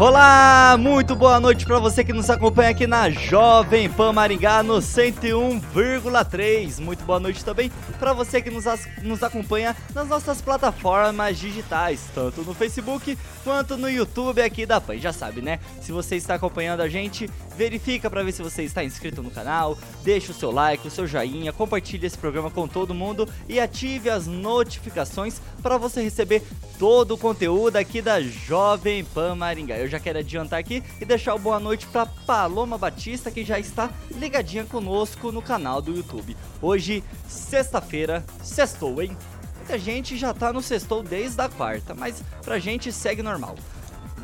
Olá, muito boa noite para você que nos acompanha aqui na Jovem Pan Maringá no 101,3. Muito boa noite também para você que nos, nos acompanha nas nossas plataformas digitais, tanto no Facebook quanto no YouTube aqui da Pan. Já sabe, né? Se você está acompanhando a gente, verifica para ver se você está inscrito no canal, deixa o seu like, o seu joinha, compartilhe esse programa com todo mundo e ative as notificações para você receber todo o conteúdo aqui da Jovem Pan Maringá. Eu já quero adiantar aqui e deixar o boa noite para Paloma Batista, que já está ligadinha conosco no canal do YouTube. Hoje, sexta-feira, sextou, hein? Muita gente já tá no sextou desde a quarta, mas pra gente segue normal.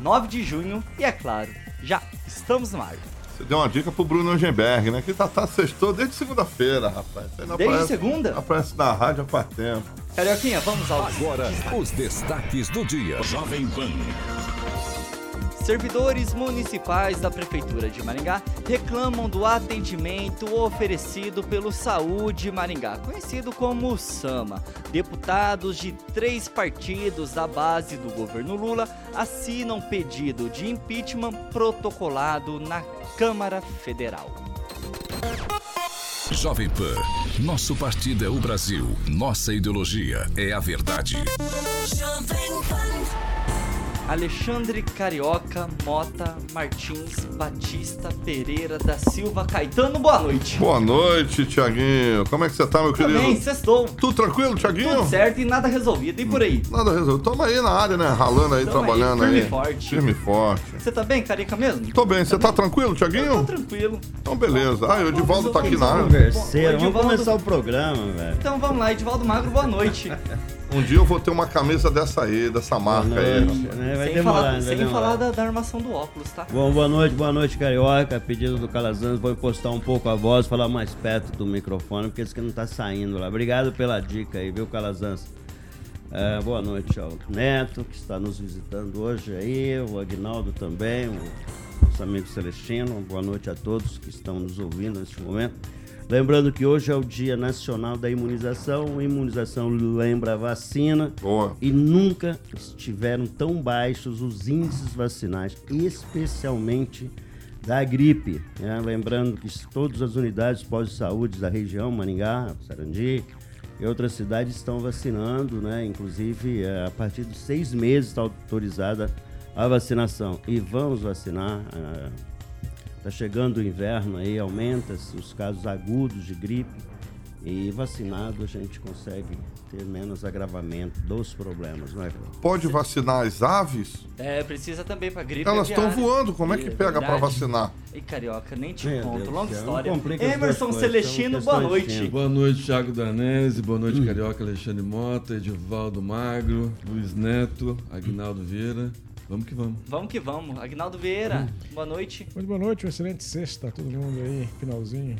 9 de junho e é claro, já estamos no ar. Você deu uma dica pro Bruno Eugenberg, né? Que tá, tá sextou desde segunda-feira, rapaz. Desde aparece, segunda? Aparece na rádio há faz tempo. Carioquinha, vamos ao Agora, os destaques do dia. Jovem Pan. Servidores municipais da Prefeitura de Maringá reclamam do atendimento oferecido pelo Saúde Maringá, conhecido como SAMA. Deputados de três partidos da base do governo Lula assinam pedido de impeachment protocolado na Câmara Federal. Jovem Pan, nosso partido é o Brasil, nossa ideologia é a verdade. Jovem Pan. Alexandre Carioca, Mota, Martins, Batista, Pereira da Silva, Caetano, boa noite. Boa noite, Tiaguinho. Como é que você tá, meu querido? Bem, sextou. Tudo tranquilo, Tiaguinho? Tudo certo e nada resolvido. E por aí? Nada resolvido. Tamo aí na área, né? Ralando aí, Tamo trabalhando aí. Firme e forte. Firme forte. Você tá bem, Carica mesmo? Tô bem. Você tá, tá tranquilo, Tiaguinho? Tô tranquilo. Então, beleza. Ah, o Edivaldo tá aqui na área. Vamos começar o programa, velho. Então vamos lá, Edivaldo Magro, boa noite. Um dia eu vou ter uma camisa dessa aí, dessa marca noite, aí. Né? Vai sem demorar, falar, sem demorar. falar da, da, armação do óculos, tá? Bom, boa noite, boa noite, Carioca. Pedido do Calazans, vou impostar um pouco a voz, falar mais perto do microfone, porque isso que não tá saindo lá. Obrigado pela dica aí, viu, Calazans? É, boa noite ao Neto, que está nos visitando hoje aí, o Agnaldo também, o nosso amigo Celestino. Boa noite a todos que estão nos ouvindo neste momento. Lembrando que hoje é o Dia Nacional da Imunização. Imunização lembra vacina. Boa. E nunca estiveram tão baixos os índices vacinais, especialmente da gripe. Né? Lembrando que todas as unidades pós-saúde da região, Maringá, Sarandi e outras cidades estão vacinando, né? Inclusive, é, a partir de seis meses está autorizada a vacinação. E vamos vacinar. Está chegando o inverno aí, aumenta-se os casos agudos de gripe e vacinado a gente consegue ter menos agravamento dos problemas, não é? Pode vacinar as aves? É, precisa também para gripe. Elas estão voando, como é que pega para vacinar? E carioca, nem te Meu conto, Deus longa história. Emerson Celestino, boa noite. Boa noite, Thiago Danese, boa noite, hum. carioca Alexandre Mota, Edivaldo Magro, Luiz Neto, Agnaldo Vieira. Vamos que vamos. Vamos que vamos. Agnaldo Vieira, hum. boa noite. Muito boa noite, um excelente sexta, todo mundo aí, finalzinho.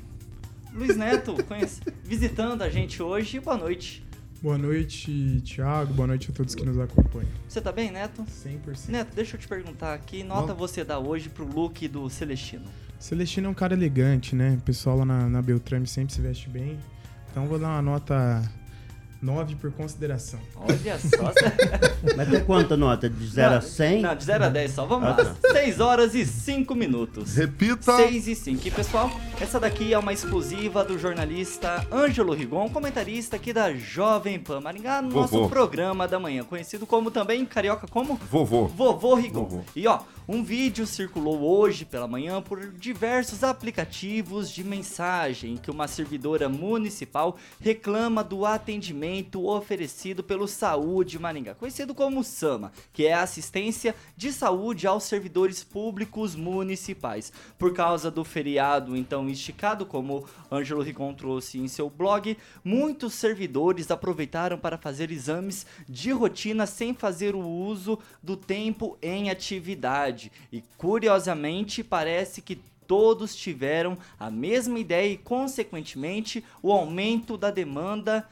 Luiz Neto, conhece, visitando a gente hoje, boa noite. Boa noite, Thiago. Boa noite a todos que nos acompanham. Você tá bem, Neto? 100%. Neto, deixa eu te perguntar, que nota Bom. você dá hoje pro look do Celestino? Celestino é um cara elegante, né? O pessoal lá na, na Beltrame sempre se veste bem. Então vou dar uma nota 9 por consideração. Olha só. Mas tem quanta nota? De 0 a 100? Não, de 0 a 10 só. Vamos ah, lá. Tá. 6 horas e 5 minutos. Repita. 6 e 5. E pessoal, essa daqui é uma exclusiva do jornalista Ângelo Rigon, comentarista aqui da Jovem Pan Maringá, no Vovô. nosso programa da manhã, conhecido como também Carioca como? Vovô. Vovô Rigon. Vovô. E ó, Um vídeo circulou hoje pela manhã por diversos aplicativos de mensagem em que uma servidora municipal reclama do atendimento oferecido pelo Saúde Maringá, conhecido como SAMA, que é assistência de saúde aos servidores públicos municipais. Por causa do feriado então esticado, como Ângelo Ricon trouxe em seu blog, muitos servidores aproveitaram para fazer exames de rotina sem fazer o uso do tempo em atividade. E curiosamente, parece que todos tiveram a mesma ideia e, consequentemente, o aumento da demanda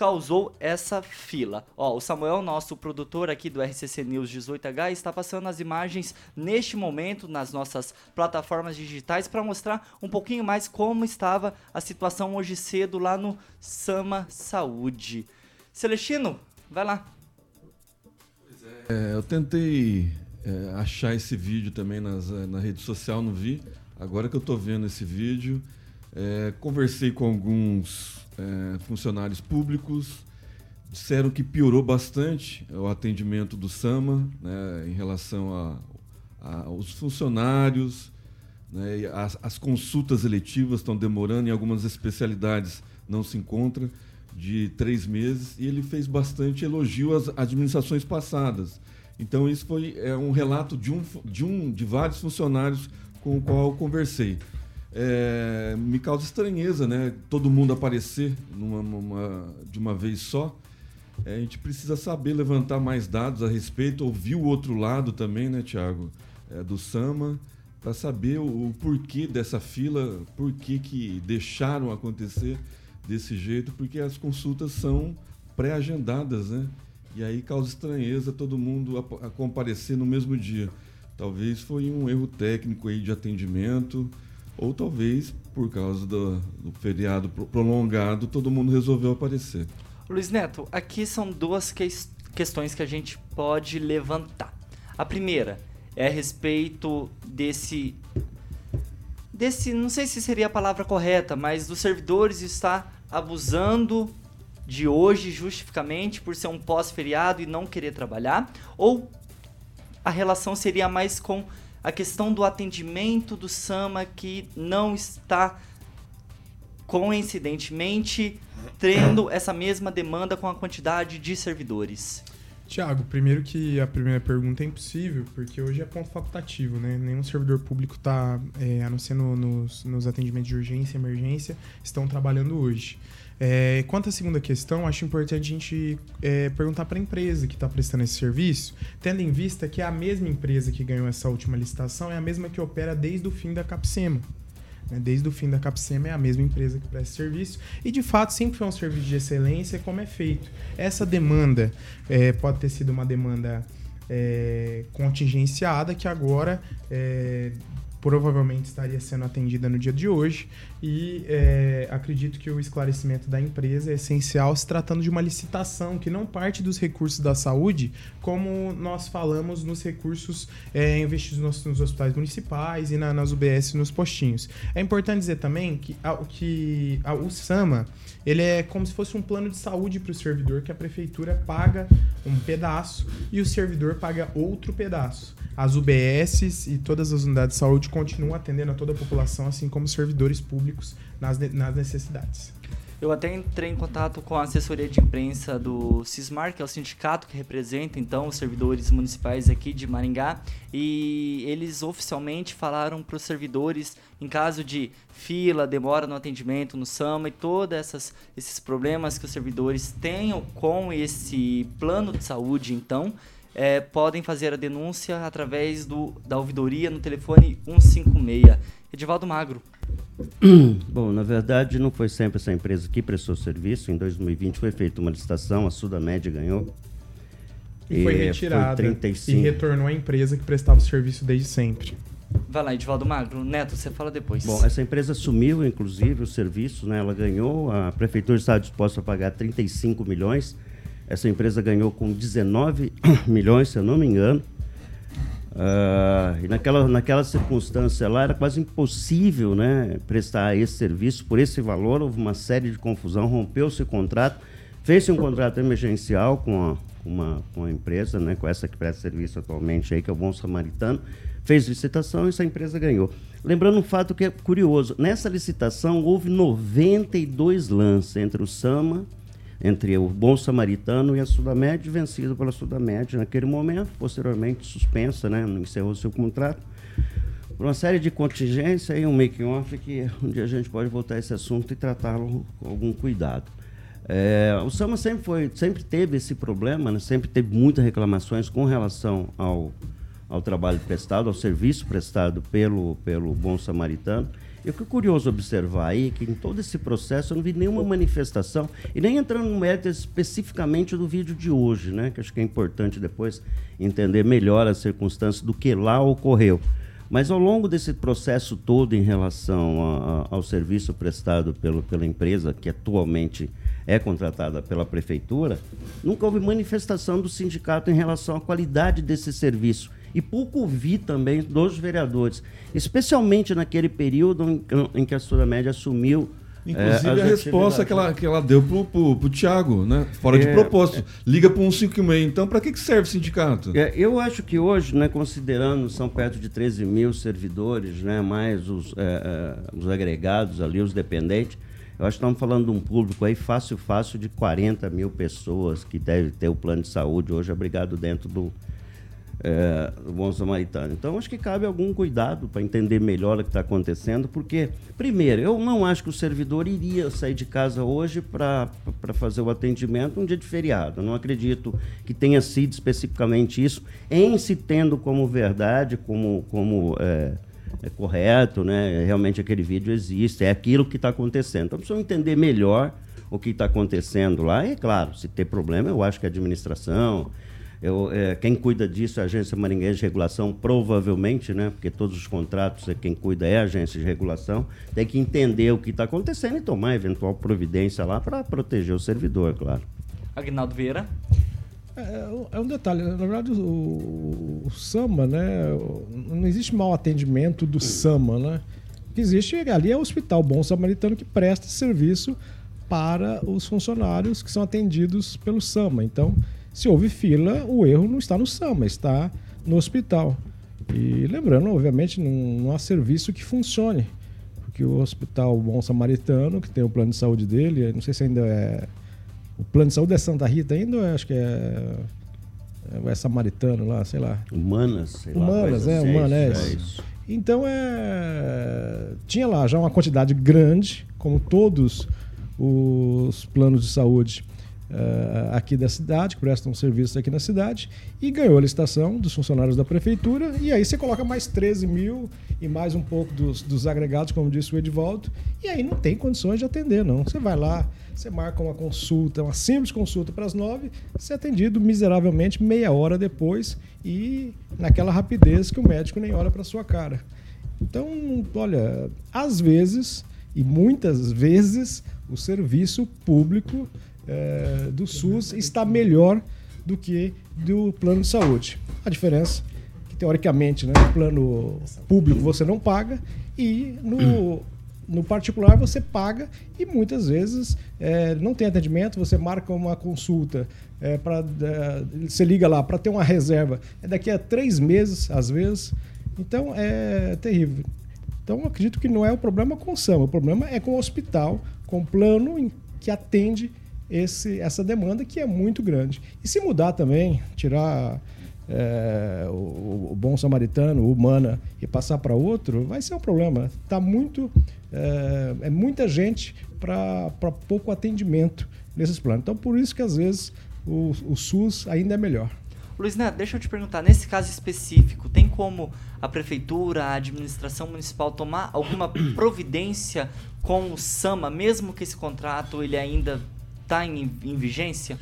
causou essa fila. Ó, o Samuel, nosso produtor aqui do RCC News 18H, está passando as imagens neste momento nas nossas plataformas digitais para mostrar um pouquinho mais como estava a situação hoje cedo lá no Sama Saúde. Celestino, vai lá. É, eu tentei é, achar esse vídeo também nas, é, na rede social, não vi. Agora que eu estou vendo esse vídeo, é, conversei com alguns é, funcionários públicos, disseram que piorou bastante o atendimento do SAMA né, em relação aos funcionários. Né, as, as, consultas eletivas estão demorando, em algumas especialidades não se encontra, de três meses, e ele fez bastante elogio às administrações passadas. Então, isso foi é, um relato de, um, de, um, de vários funcionários com o qual eu conversei. É, me causa estranheza, né? Todo mundo aparecer numa, de uma vez só. É, a gente precisa saber levantar mais dados a respeito, ouvir o outro lado também, né, Tiago? É, do Sama, para saber o, o, porquê dessa fila, por que deixaram acontecer desse jeito, porque as consultas são pré-agendadas, né? E aí causa estranheza todo mundo a, a comparecer no mesmo dia. Talvez foi um erro técnico aí de atendimento, ou talvez por causa do, do feriado prolongado, todo mundo resolveu aparecer. Luiz Neto, aqui são duas que questões que a gente pode levantar. A primeira é a respeito desse desse, não sei se seria a palavra correta, mas dos servidores estar abusando de hoje justificamente por ser um pós-feriado e não querer trabalhar, ou a relação seria mais com a questão do atendimento do SAMA que não está coincidentemente tendo essa mesma demanda com a quantidade de servidores. Tiago, primeiro que a primeira pergunta é impossível, porque hoje é ponto facultativo, né? Nenhum servidor público está, é, a não ser no, nos, nos atendimentos de urgência e emergência, estão trabalhando hoje. É, quanto à segunda questão, acho importante a gente é, perguntar para a empresa que está prestando esse serviço, tendo em vista que é a mesma empresa que ganhou essa última licitação é a mesma que opera desde o fim da Capsema. Né? Desde o fim da Capsema é a mesma empresa que presta serviço e de fato sempre foi um serviço de excelência como é feito. Essa demanda é, pode ter sido uma demanda é, contingenciada que agora é, provavelmente estaria sendo atendida no dia de hoje e é, acredito que o esclarecimento da empresa é essencial se tratando de uma licitação que não parte dos recursos da saúde, como nós falamos nos recursos é, investidos nos, nos, hospitais municipais e na, nas UBS nos postinhos. É importante dizer também que, a, que a, o SAMA ele é como se fosse um plano de saúde para o servidor que a prefeitura paga um pedaço e o servidor paga outro pedaço. As UBSs e todas as unidades de saúde continuam atendendo a toda a população, assim como servidores públicos nas, nas necessidades. Eu até entrei em contato com a assessoria de imprensa do Cismar, que é o sindicato que representa então os servidores municipais aqui de Maringá, e eles oficialmente falaram para os servidores em caso de fila, demora no atendimento no SAMA e todos esses problemas que os servidores tenham com esse plano de saúde, então, é, podem fazer a denúncia através do, da ouvidoria no telefone 156. Edivaldo Magro. Bom, na verdade, não foi sempre essa empresa que prestou serviço. Em 2020 foi feita uma licitação, a Sudamed ganhou. E, e foi retirada. Foi 35. E retornou à empresa que prestava o serviço desde sempre. Vai lá, Edivaldo Magro. Neto, você fala depois. Bom, essa empresa assumiu, inclusive, o serviço, né? Ela ganhou, a prefeitura estava disposta a pagar 35 milhões. Essa empresa ganhou com 19 milhões, se eu não me engano. Uh, e naquela, naquela circunstância lá era quase impossível né, prestar esse serviço por esse valor. Houve uma série de confusão, rompeu-se o contrato, fez-se um contrato emergencial com a, uma, uma empresa, né, com essa que presta serviço atualmente aí, que é o Bom Samaritano, fez licitação e essa empresa ganhou. Lembrando um fato que é curioso, nessa licitação houve 92 lances entre o SAMA, entre o Bom Samaritano e a Sudamed, vencido pela Sudamed naquele momento, posteriormente suspensa, né, encerrou seu contrato por uma série de contingências e um make-off que um dia a gente pode voltar a esse assunto e tratá-lo com algum cuidado. É, o SAMA sempre, foi, sempre teve esse problema, né? sempre teve muitas reclamações com relação ao, ao trabalho prestado, ao serviço prestado pelo, pelo Bom Samaritano. Eu fico curioso observar aí que em todo esse processo eu não vi nenhuma manifestação, e nem entrando no mérito especificamente do vídeo de hoje, né? que acho que é importante depois entender melhor as circunstâncias do que lá ocorreu. Mas ao longo desse processo todo em relação a, a, ao serviço prestado pelo, pela empresa, que atualmente é contratada pela prefeitura, nunca houve manifestação do sindicato em relação à qualidade desse serviço. E pouco vi também dos vereadores, especialmente naquele período em, que a Sudamédia assumiu Inclusive, é, a, resposta que ela, que ela deu pro, pro, pro Tiago, né? Fora é, de propósito. Liga para um 5,5. Então, para que, que serve o sindicato? É, eu acho que hoje, né, considerando são perto de 13 mil servidores, né, mais os, é, é, os agregados ali, os dependentes, eu acho que estamos falando de um público aí fácil, fácil de 40 mil pessoas que deve ter o plano de saúde hoje abrigado dentro do, é, Bom Samaritano. Então, acho que cabe algum cuidado para entender melhor o que está acontecendo, porque, primeiro, eu não acho que o servidor iria sair de casa hoje para fazer o atendimento um dia de feriado. Eu não acredito que tenha sido especificamente isso, em se tendo como verdade, como, como é, é correto, né? realmente aquele vídeo existe, é aquilo que está acontecendo. Então, precisa entender melhor o que está acontecendo lá. E, claro, se ter problema, eu acho que a administração eu, é, quem cuida disso é a Agência Maringuense de Regulação, provavelmente, né? Porque todos os contratos, é quem cuida é a agência de regulação, tem que entender o que está acontecendo e tomar eventual providência lá para proteger o servidor, claro. Agnaldo Vieira. É, é, um detalhe, na verdade o, o, SAMA, né? Não existe mau atendimento do SAMA, né? O que existe ali é o Hospital Bom Samaritano que presta serviço para os funcionários que são atendidos pelo SAMA. Então, se houve fila, o erro não está no SAMA, está no hospital. E lembrando, obviamente, não, não há serviço que funcione. Porque o Hospital Bom Samaritano, que tem o plano de saúde dele, não sei se ainda é. O plano de saúde é Santa Rita ainda ou é, acho que é. É, é Samaritano lá, sei lá. Humanas, sei Humanas, lá. é, Humanas, é, é isso. Então é. Tinha lá já uma quantidade grande, como todos os planos de saúde uh, aqui da cidade, que prestam serviços aqui na cidade, e ganhou a licitação dos funcionários da prefeitura, e aí você coloca mais 13 mil e mais um pouco dos, dos agregados, como disse o Edvaldo, e aí não tem condições de atender, não. Você vai lá, você marca uma consulta, uma simples consulta para as nove, você é atendido miseravelmente meia hora depois e naquela rapidez que o médico nem olha para sua cara. Então, olha, às vezes e muitas vezes o serviço público é, do SUS está melhor do que do plano de saúde. A diferença é que, teoricamente, né, no plano público você não paga e no, no particular você paga e muitas vezes é, não tem atendimento, você marca uma consulta, é, pra, é, você liga lá para ter uma reserva, é daqui a três meses, às vezes. Então é terrível. Então acredito que não é o problema com o SAM, o problema é com o hospital, com o plano que atende esse, essa demanda que é muito grande. E se mudar também, tirar é, o, o, bom samaritano, o humana e passar para outro, vai ser um problema. Tá muito, é, é muita gente para pouco atendimento nesses planos. Então, por isso que às vezes o, o SUS ainda é melhor. Luiz Neto, deixa eu te perguntar, nesse caso específico, tem como a prefeitura, a administração municipal tomar alguma providência com o SAMA, mesmo que esse contrato ele ainda está em, em, vigência?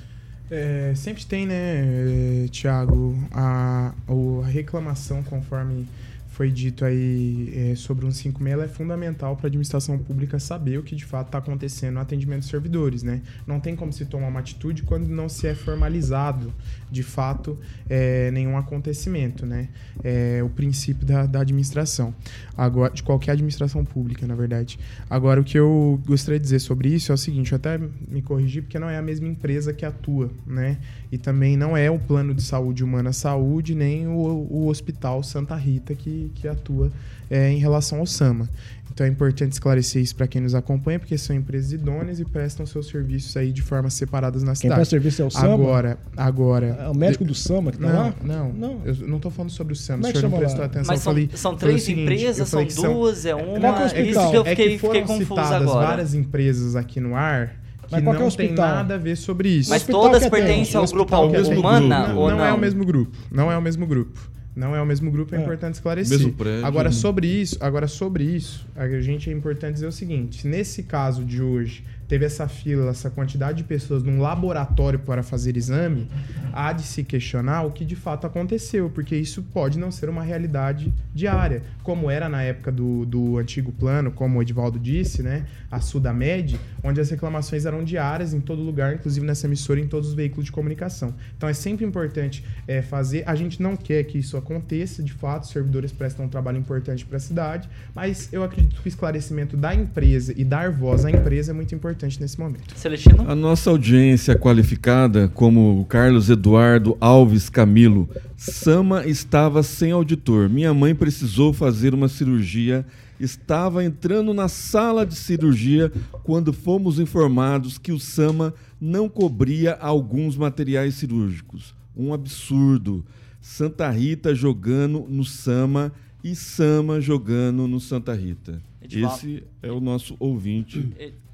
É, sempre tem, né, Tiago, a, a reclamação conforme foi dito aí é, sobre um 56, ela é fundamental para a administração pública saber o que de fato está acontecendo no atendimento dos servidores, né? Não tem como se tomar uma atitude quando não se é formalizado, de fato, é, nenhum acontecimento, né? É o princípio da, da administração, agora de qualquer administração pública, na verdade. Agora, o que eu gostaria de dizer sobre isso é o seguinte, eu até me corrigi porque não é a mesma empresa que atua, né? E também não é o plano de saúde humana saúde, nem o, o Hospital Santa Rita que, que atua é, em relação ao SAMA. Então é importante esclarecer isso para quem nos acompanha, porque são empresas idôneas e prestam seus serviços aí de formas separadas na Quem cidade. presta serviço é o SAMA? Agora, agora. É o médico do SAMA que tá Não, lá? não, Não. Eu não tô falando sobre o SAMA. Como é o senhor não prestou lá? atenção. Mas eu são, falei, são três seguinte, empresas, são falei que são- duas, é é uma. com Isso hospital. que eu é fiquei, que foram fiquei confuso citadas agora. várias empresas aqui no ar que Mas qual é não o tem nada a ver sobre isso. Mas hospital todas pertencem ao grupo humana não, não não? é o mesmo grupo. Não é o mesmo grupo. Não é o mesmo grupo, é, É. importante esclarecer. Mesmo prédio. Agora sobre isso, agora sobre isso, a gente é importante dizer o seguinte: nesse caso de hoje, teve essa fila, essa quantidade de pessoas num laboratório para fazer exame, há de se questionar o que de fato aconteceu, porque isso pode não ser uma realidade diária, como era na época do, do antigo plano, como o Edivaldo disse, né? A Sudamed, onde as reclamações eram diárias em todo lugar, inclusive nessa emissora, em todos os veículos de comunicação. Então é sempre importante é, fazer. A gente não quer que isso aconteça, de fato, os servidores prestam um trabalho importante para a cidade, mas eu acredito que o esclarecimento da empresa e dar voz à empresa é muito importante nesse momento. Celestino? A nossa audiência qualificada, como o Carlos Eduardo Alves Camilo, Sama estava sem auditor. Minha mãe precisou fazer uma cirurgia. Estava entrando na sala de cirurgia quando fomos informados que o Sama não cobria alguns materiais cirúrgicos. Um absurdo. Santa Rita jogando no Sama e Sama jogando no Santa Rita. Edivaldo. Esse é o nosso ouvinte,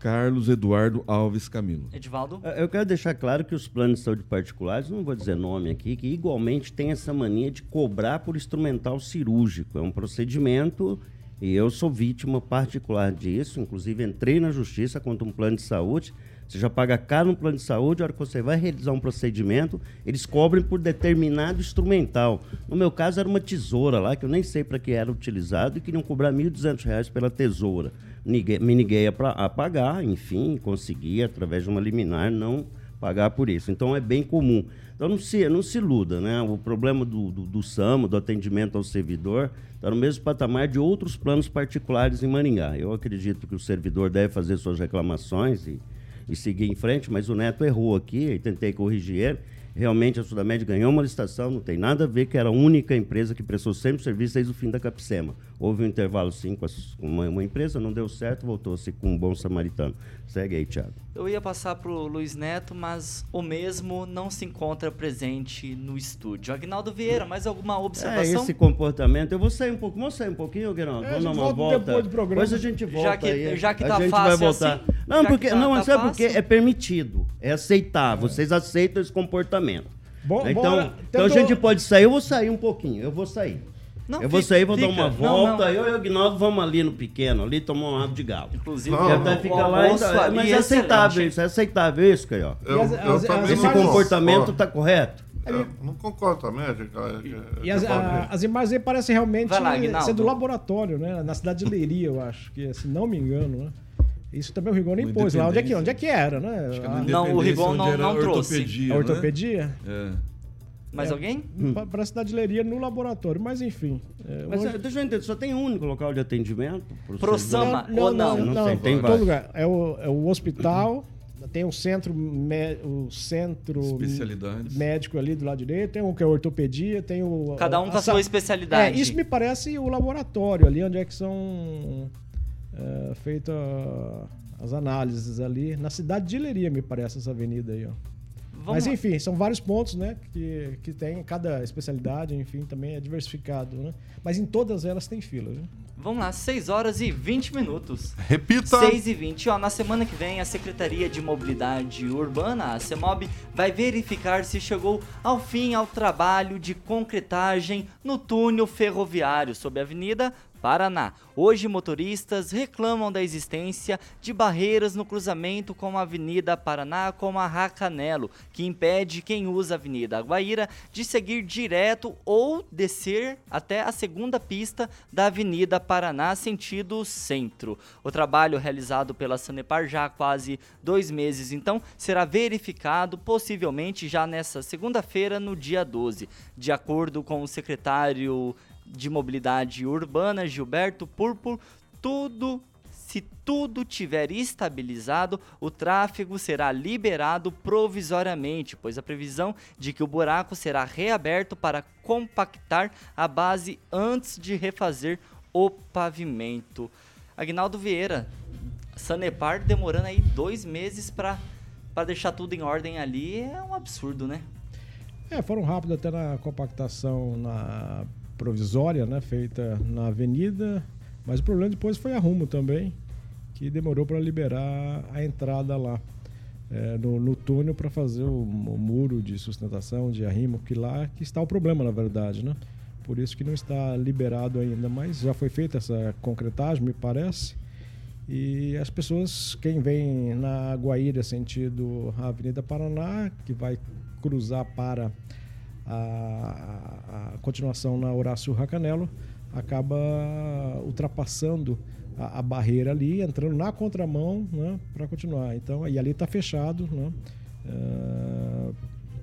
Carlos Eduardo Alves Camilo. Edivaldo? Eh, Eu quero deixar claro que os planos de saúde particulares, não vou dizer nome aqui, que igualmente tem essa mania de cobrar por instrumental cirúrgico. É um procedimento e eu sou vítima particular disso. Inclusive, entrei na justiça contra um plano de saúde. Você já paga caro no plano de saúde, a hora que você vai realizar um procedimento, eles cobrem por determinado instrumental. No meu caso, era uma tesoura lá, que eu nem sei para que era utilizado, e queriam cobrar R$ 1.200 pela tesoura. Me neguei a, a pagar, enfim, consegui, através de uma liminar, não pagar por isso. Então, é bem comum. Então, não se, não se iluda, né? O problema do, do, do SAMO, do atendimento ao servidor, está no mesmo patamar de outros planos particulares em Maringá. Eu acredito que o servidor deve fazer suas reclamações e e seguir em frente, mas o Neto errou aqui e tentei corrigir ele. Realmente a Sudamed ganhou uma licitação, não tem nada a ver que era a única empresa que prestou sempre serviço desde o fim da Capsema. Houve um intervalo sim com, as- com uma, uma empresa, não deu certo, voltou-se com um bom samaritano. Segue aí, Thiago. Eu ia passar pro Luiz Neto, mas o mesmo não se encontra presente no estúdio. Agnaldo Vieira, mais alguma É, observação? esse comportamento. Eu vou sair um pouco, vamos sair um pouquinho, Guilherme? É, a Vamos dar uma volta depois do programa. Depois a gente volta que- aí. já que a tá gente fácil vai voltar. assim, não, já porque, que tá- não, tá sabe fácil. É permitido, é aceitável. Vocês aceitam esse comportamento. Bom, então, bora. então a Tentou- gente pode sair, eu vou sair um pouquinho, eu vou sair. Não, eu vou fica- sair, vou dar fica. uma Não, volta, não. eu e o Agnaldo vamos ali no pequeno, ali tomar um água de galo. Inclusive, Não, E até não. fica o lá, almoço então, mas é é aceitável isso, é aceitável isso, Caio. E não Esse comportamento está correto? eu não concordo também, gente. E as, a- as imagens aí parecem realmente lá, ser do laboratório, né? Na cidade de Leiria, eu acho, que se não me engano, né? Isso também o Rigon nem O pôs lá. Onde é que, onde é, que era, né? Acho que é A- na Não, o Rigon não- era não trouxe. ortopedia, a né? ortopedia? É. Mais É. alguém? Pa- Para a cidade de Leiria no laboratório, mas enfim. é, Mas hoje- é, deixa eu entender, só tem um único local de atendimento? pro Pro servidor? Sama ou não? Não não, sei, tem em vários. todo lugar. É o, é o hospital, tem o centro, mé- o centro médico ali do lado direito, tem o que é ortopedia, tem o. Cada um com a sa- sua É, especialidade. isso me parece o laboratório ali, onde é que são é, feitas as análises ali. Na cidade de Leiria, me parece, essa avenida aí, ó. Vamos Mas enfim, são vários pontos, né? Que, que tem cada especialidade, enfim, também é diversificado, né? Mas em todas elas tem fila, viu? Vamos lá, 6 horas e 20 minutos. Repita. 6 e 20. Ó, na semana que vem, a Secretaria de Mobilidade Urbana, a CEMOB, vai verificar se chegou ao fim ao trabalho de concretagem no túnel ferroviário sobre a Avenida Paraná. Hoje, motoristas reclamam da existência de barreiras no cruzamento com a Avenida Paraná com a Racanelo, que impede quem usa a Avenida Aguaíra de seguir direto ou descer até a segunda pista da Avenida Paraná, sentido centro. O trabalho realizado pela Sanepar já há quase dois meses, então, será verificado possivelmente já nessa segunda-feira, no dia 12. De acordo com o secretário de Mobilidade Urbana, Gilberto Purpur, tudo se tudo tiver estabilizado, o tráfego será liberado provisoriamente, pois a previsão de que o buraco será reaberto para compactar a base antes de refazer o pavimento. Agnaldo Vieira, Sanepar demorando aí dois meses para deixar tudo em ordem ali é um absurdo, né? É, foram rápidos até na compactação na provisória, né, feita na avenida, mas o problema depois foi arrumo também, que demorou para liberar a entrada lá é, no, no, túnel para fazer o, o, muro de sustentação, de arrimo, que lá que está o problema, na verdade, né? Por isso que não está liberado ainda, mas já foi feita essa concretagem, me parece. E as pessoas, quem vem na Guaíra sentido a Avenida Paraná, que vai cruzar para a, a continuação na Horácio Racanelo, acaba ultrapassando a, a, barreira ali, entrando na contramão né, para continuar. Então, e ali está fechado né, uh,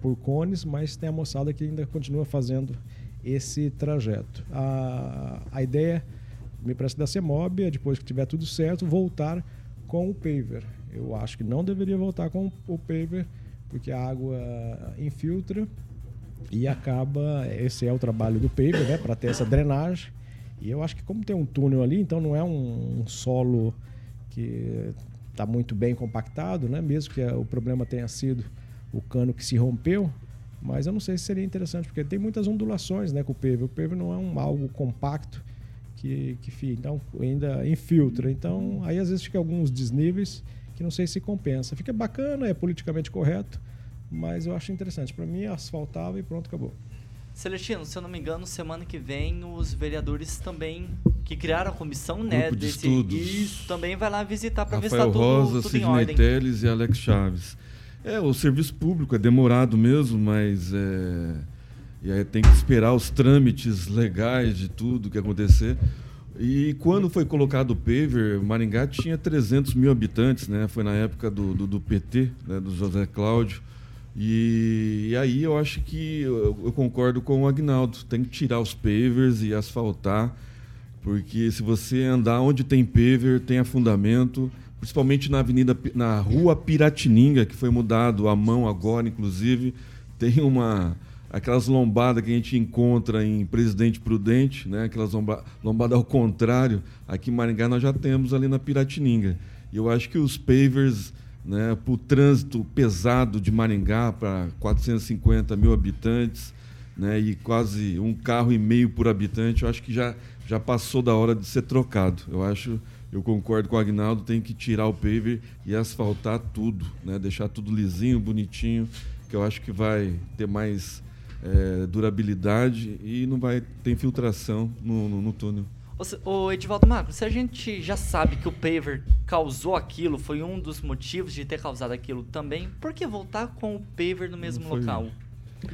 por cones, mas tem a moçada que ainda continua fazendo esse trajeto. A, a ideia, me parece, da CEMOB é, depois que tiver tudo certo, voltar com o paver. Eu acho que não deveria voltar com o paver, porque a água infiltra e acaba. Esse é o trabalho do paver, né, para ter essa drenagem. E eu acho que, como tem um túnel ali, então não é um, um solo que está muito bem compactado, né, mesmo que o problema tenha sido o cano que se rompeu. Mas eu não sei se seria interessante, porque tem muitas ondulações né, com o paver. O paver não é um, algo compacto que, que então, ainda infiltra. Então, aí às vezes fica alguns desníveis que não sei se compensa. Fica bacana, é politicamente correto, mas eu acho interessante. Para mim, asfaltava e pronto, acabou. Celestino, se eu não me engano, semana que vem os vereadores também que criaram a comissão, né, Grupo de desse estudos. isso também vai lá visitar para ver se está tudo, Rosa, tudo Sidney em ordem. Teles e Alex Chaves. É, o serviço público é demorado mesmo, mas é, e aí tem que esperar os trâmites legais de tudo que acontecer. E quando foi colocado o paver, Maringá tinha 300 mil habitantes, né? Foi na época do, do, do PT, né? do José Cláudio. E, e, aí eu acho que eu, eu, concordo com o Agnaldo. Tem que tirar os pavers e asfaltar, porque se você andar onde tem paver, tem afundamento, principalmente na avenida, na rua Piratininga, que foi mudado a mão agora, inclusive, tem uma aquelas lombadas que a gente encontra em Presidente Prudente, né? aquelas lombadas lombada ao contrário, aqui em Maringá nós já temos ali na Piratininga. E eu acho que os pavers né, para o trânsito pesado de Maringá para 450 mil habitantes né, e quase um carro e meio por habitante, eu acho que já, já passou da hora de ser trocado. Eu acho, eu concordo com o Agnaldo, tem que tirar o paver e asfaltar tudo, né, deixar tudo lisinho, bonitinho, que eu acho que vai ter mais é, durabilidade e não vai ter infiltração no, no, no túnel. Ô, Edivaldo Magro, se a gente já sabe que o paver causou aquilo, foi um dos motivos de ter causado aquilo também, por que voltar com o paver no mesmo local?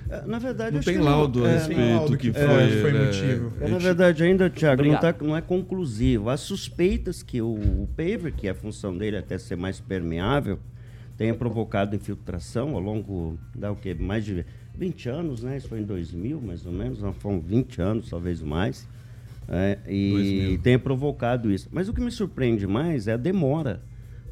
É, na verdade, não tem laudo a é, respeito que, que, foi, é, foi motivo. É, na verdade, ainda, Thiago, não, tá, não, é conclusivo. As suspeitas que o, o paver, que é a função dele até ser mais permeável, tenha provocado infiltração ao longo da o quê? mais de 20 anos, né? Isso foi em 2000, mais ou menos, não, foram 20 anos, talvez mais. É, e tenha provocado isso. Mas o que me surpreende mais é a demora.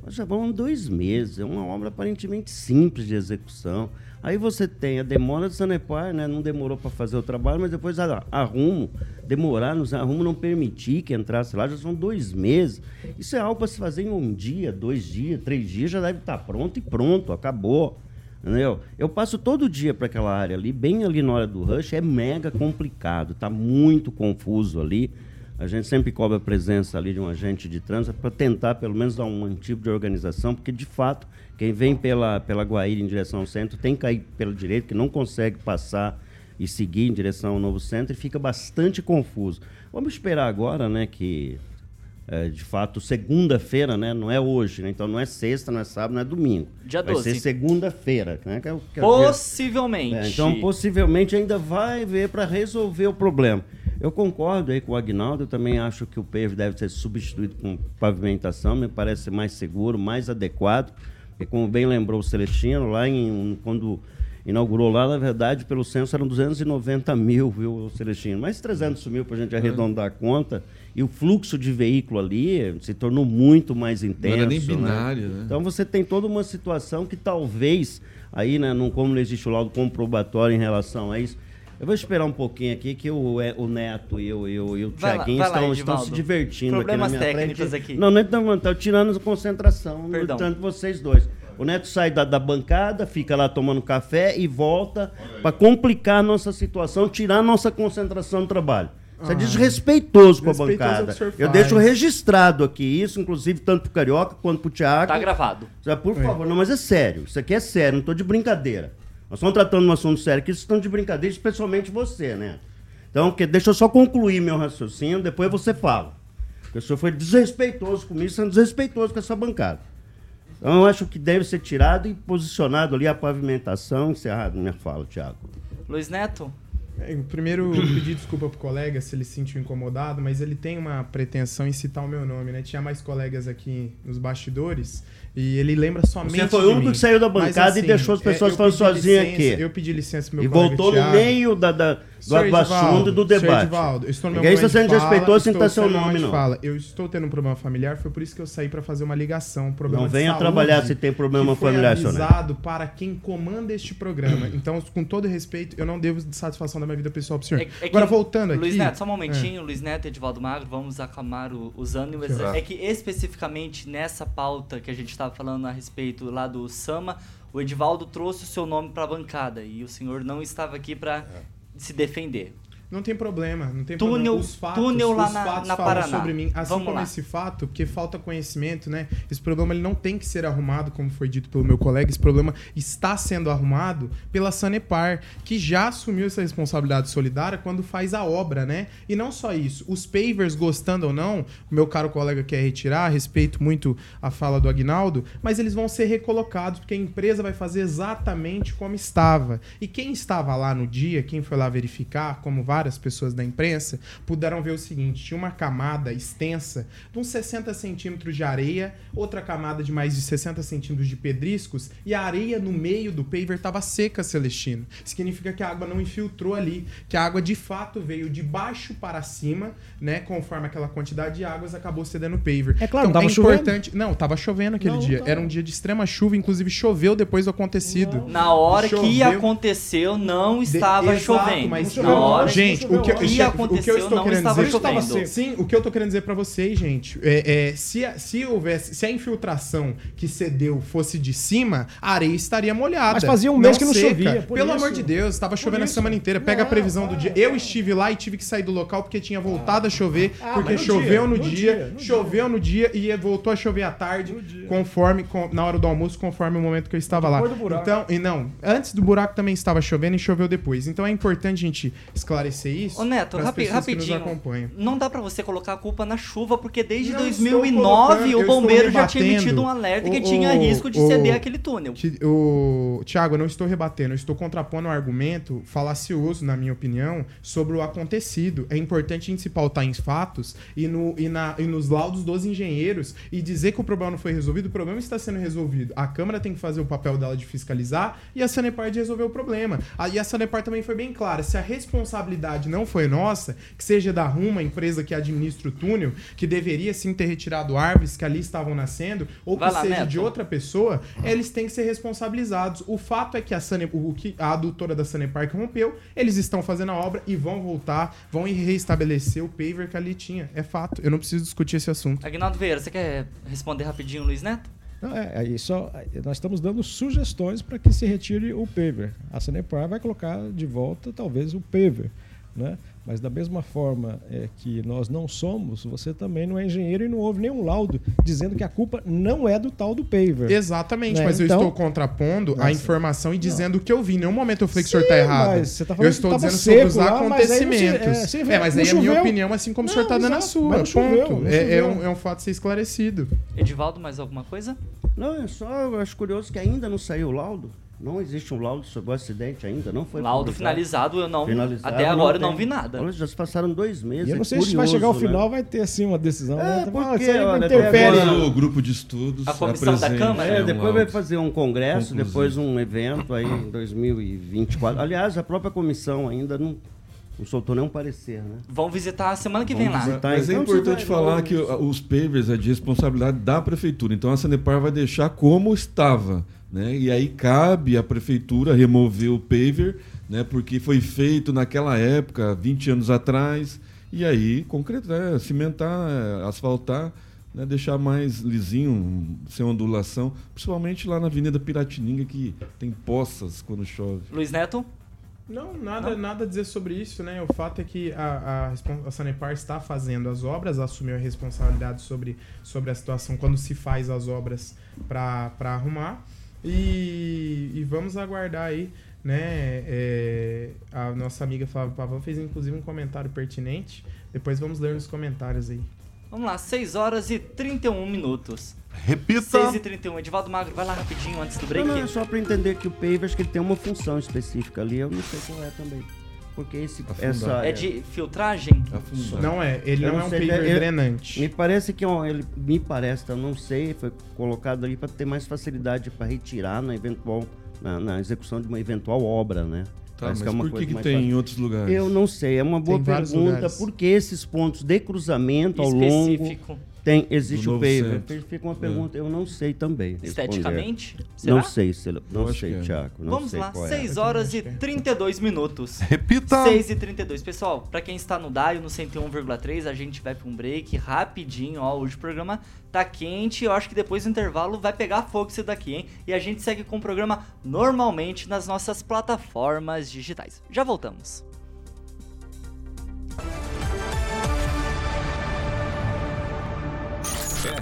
Nós já vamos dois meses, é uma obra aparentemente simples de execução. Aí você tem a demora do Sanepar, né? não demorou para fazer o trabalho, mas depois arrumo, demorar nos arrumo não permitir que entrasse lá, já são dois meses. Isso é algo para se fazer em um dia, dois dias, três dias, já deve estar tá pronto e pronto, acabou. Entendeu? Eu passo todo dia para aquela área ali, bem ali na hora do rush, é mega complicado, tá muito confuso ali. A gente sempre cobra a presença ali de um agente de trânsito para tentar pelo menos dar um tipo de organização, porque de fato, quem vem pela, pela Guaíra em direção ao centro tem que cair pela direita, que não consegue passar e seguir em direção ao novo centro e fica bastante confuso. Vamos esperar agora, né, que é, de fato, segunda-feira, né? Não é hoje, né? Então não é sexta, não é sábado, não é domingo. Dia vai 12. ser segunda-feira, né? Que é que Possivelmente. é, então, possivelmente ainda vai ver para resolver o problema. Eu concordo aí com o Agnaldo, eu também acho que o PEV deve ser substituído com pavimentação, me parece mais seguro, mais adequado, porque como bem lembrou o Celestino, lá em, quando inaugurou lá, na verdade, pelo censo eram 290 mil, viu, Celestino? Mais 300 mil para a gente arredondar a conta, e o fluxo de veículo ali se tornou muito mais intenso. Não era nem né? binário, né? Então você tem toda uma situação que talvez, aí, né, não, como não existe o laudo comprobatório em relação a isso, eu vou esperar um pouquinho aqui que o, é, o Neto e o, e o, e o Tiaguinho vai lá, estão, estão se divertindo Problemas aqui na minha técnicos frente. aqui. Não, não estão estão tirando a concentração, Perdão. tanto vocês dois. O Neto sai da, da bancada, fica lá tomando café e volta para complicar a nossa situação, tirar a nossa concentração no trabalho. Isso é desrespeitoso com a é que bancada. Eu deixo registrado aqui isso, inclusive tanto pro Carioca quanto pro Thiago. Tá gravado. Por favor, não, mas é sério. Isso aqui é sério, não estou de brincadeira. Nós estamos tratando um assunto sério aqui, vocês estão de brincadeira, especialmente você, né? Então, que, deixa eu só concluir meu raciocínio, depois você fala. Porque o senhor foi desrespeitoso comigo, sendo desrespeitoso com essa bancada. Então, eu acho que deve ser tirado e posicionado ali a pavimentação. Encerrado minha fala, Thiago. Luiz Neto, É, Primeiro, pedir desculpa pro colega se ele se sentiu incomodado, mas ele tem uma pretensão em citar o meu nome, né? Tinha mais colegas aqui nos bastidores e ele lembra somente Você foi o único mim. que saiu da Mas, bancada e deixou as pessoas eu falando sozinho licença- aqui. Eu pedi licença pro meu E colega voltou no Thiago. meio da, da- do, assunto Edivaldo, e do debate. Edivaldo, estou no meu Ninguém está momento de sendo desrespeitoso sem estou citar seu nome, não. Fala. Eu estou tendo um problema familiar, foi por isso que eu saí para fazer uma ligação. Um problema Não venha saúde, trabalhar se tem problema que foi familiar, senhor avisado para quem comanda este programa. Então, com todo respeito, eu não devo de satisfação da minha vida pessoal pro senhor. É- é que- Agora, voltando aqui... Luiz Neto, só um momentinho. Luiz Neto e Edivaldo Magro, vamos acalmar o- os ânimos. É que especificamente nessa pauta que a gente estava falando a respeito lá do Sama, o Edivaldo trouxe o seu nome para a bancada e o senhor não estava aqui para se defender. Não tem problema, não tem Túnel- problema. Os fatos, túnel lá os na- fatos na falam Paraná. sobre mim. Assim Vamos como lá. esse fato, porque falta conhecimento, né? Esse problema ele não tem que ser arrumado, como foi dito pelo meu colega. Esse problema está sendo arrumado pela Sanepar, que já assumiu essa responsabilidade solidária quando faz a obra, né? E não só isso, os pavers, gostando ou não, o meu caro colega quer retirar, respeito muito a fala do Agnaldo, mas eles vão ser recolocados, porque a empresa vai fazer exatamente como estava. E quem estava lá no dia, quem foi lá verificar, como várias pessoas da imprensa, puderam ver o seguinte: tinha uma camada extensa de uns 60 centímetros de areia, outra camada de mais de 60 centímetros de pedriscos, e a areia no meio do paver estava seca, Celestino. Significa que a água não infiltrou ali, que a água de fato veio de baixo para cima, né? Conforme aquela quantidade de águas acabou cedendo o paver. É claro, então, tava é chovendo. importante. Não, tava chovendo aquele Não, dia. tava. Era um dia de extrema chuva, inclusive choveu depois do acontecido. Na hora que Choveu. aconteceu, não De- estava Exato, chovendo. mas Na hora gente, o que, o que eu estou não querendo estava dizer. Sim, o que eu tô querendo dizer pra vocês, gente, é, é, se, a- se houvesse, se a infiltração que cedeu fosse de cima, a areia estaria molhada. Mas fazia um mês que não chovia, por Pelo isso. amor de Deus, estava chovendo a semana inteira. Pega a Não, previsão do para, dia. para. Eu estive lá e tive que sair do local porque tinha voltado a chover, Ah, porque no choveu dia, no, no dia, dia, no choveu no dia e voltou a chover à tarde, conforme com- na hora do almoço, conforme o momento que eu estava lá. Então, e não, antes do buraco também estava chovendo e choveu depois. Então é importante a gente esclarecer isso. Ô Neto, rapi- que rapidinho. Não dá pra você colocar a culpa na chuva, porque desde Não 2009 estou colocando, eu o bombeiro já tinha emitido um alerta que O- tinha o- risco de o- ceder aquele túnel. O Tiago, eu não estou rebatendo, eu estou contrapondo um argumento falacioso, na minha opinião, sobre o acontecido. É importante a gente se pautar em fatos e, no, e, na, e nos laudos dos engenheiros e dizer que o problema não foi resolvido. O problema está sendo resolvido. A Câmara tem que fazer o papel dela de fiscalizar e a Sanepar de resolver o problema. E a Sanepar também foi bem clara: se a responsabilidade não foi nossa, que seja da Ruma, a empresa que administra o túnel, que deveria sim ter retirado árvores que ali estavam nascendo, ou Vai que lá, seja Neto. de outra pessoa, eles têm que ser responsabilizados. O fato é que a, Sane, o, que a adutora da Sanepar que rompeu, eles estão fazendo a obra e vão voltar, vão reestabelecer o paver que ali tinha. É fato. Eu não preciso discutir esse assunto. Agnaldo Vieira, você quer responder rapidinho, Luiz Neto? Não, é, aí só, nós estamos dando sugestões para que se retire o paver. A Sanepar vai colocar de volta, talvez, o paver. Né? Mas da mesma forma é, que nós não somos, você também não é engenheiro e não houve nenhum laudo dizendo que a culpa não é do tal do paver. Exatamente, Né? mas eu Então- estou contrapondo a Nossa. informação e dizendo o que eu vi. Em nenhum momento eu falei que o senhor Sim, está errado. mas você tá falando eu estou dizendo sobre os lá, mas você- acontecimentos. é, você vê, É, mas não aí é a minha opinião, assim como o senhor Não, está dando a sua. mas não choveu, ponto. não É, é um, é um fato a ser esclarecido. Edivaldo, mais alguma coisa? Não, é só, eu acho curioso que ainda não saiu o laudo. Não existe um laudo sobre o acidente ainda, não foi Laudo finalizado, eu não. Finalizado, até agora eu não tem. vi nada. Olha, já se passaram dois meses. E eu não é sei se vai chegar ao curioso, né? final, vai ter assim uma decisão. É, né? Porque, não olha, interfere. agora- o grupo de estudos A comissão da Câmara? É, um depois vai fazer um congresso, Conclusivo. depois um evento aí em 2024. Aliás, a própria comissão ainda não, não soltou nenhum parecer, né? Vão visitar semana que vem Vamos lá. visitar. Mas é Então, você importante vai- falar que os pavers é de responsabilidade da prefeitura. Então a Sanepar vai deixar como estava. Né? E aí cabe à prefeitura remover o paver, né? porque foi feito naquela época, 20 anos atrás, e aí concretar, né? cimentar, eh, asfaltar, né? deixar mais lisinho, sem ondulação, principalmente lá na Avenida Piratininga, que tem poças quando chove. Luiz Neto? Não, nada, nada a dizer sobre isso, né? O fato é que a, a, a Sanepar está fazendo as obras, assumiu a responsabilidade sobre, sobre a situação quando se faz as obras para arrumar. E, e vamos aguardar aí, né? é, a nossa amiga Flávia Pavão fez inclusive um comentário pertinente. Depois vamos ler nos comentários aí. Vamos lá, 6 horas e 31 minutos. Repita. 6 e 31. Edivaldo Magro, vai lá rapidinho antes do break. Não, não, é só para entender que o paver acho que ele tem uma função específica ali, eu não sei qual é também. Porque esse, Afundar. essa... É de filtragem? Afundar. Não é, ele Eu não não é um sei, paver eu- drenante. Me parece que é um- ele me parece, eu não sei, foi colocado ali para ter mais facilidade para retirar na eventual na, na execução de uma eventual obra, né? Tá, Parece mas que é uma por que, coisa que tem fácil. em outros lugares? Eu não sei, é uma boa pergunta, lugares. porque esses pontos de cruzamento ao longo Específico. Tem existe o paver. Fica uma pergunta, eu não sei também. Esteticamente? Será? Não sei, se- não sei, é. Tiago. Não Vamos sei lá, qual é. 6 horas e 32 minutos. Repita. 6 e 32. Pessoal, pra quem está no DAIO, no 101,3, a gente vai pra um break rapidinho, ó. Hoje o programa tá quente, eu acho que depois do intervalo vai pegar fogo isso daqui, hein? E a gente segue com o programa normalmente nas nossas plataformas digitais. Já voltamos.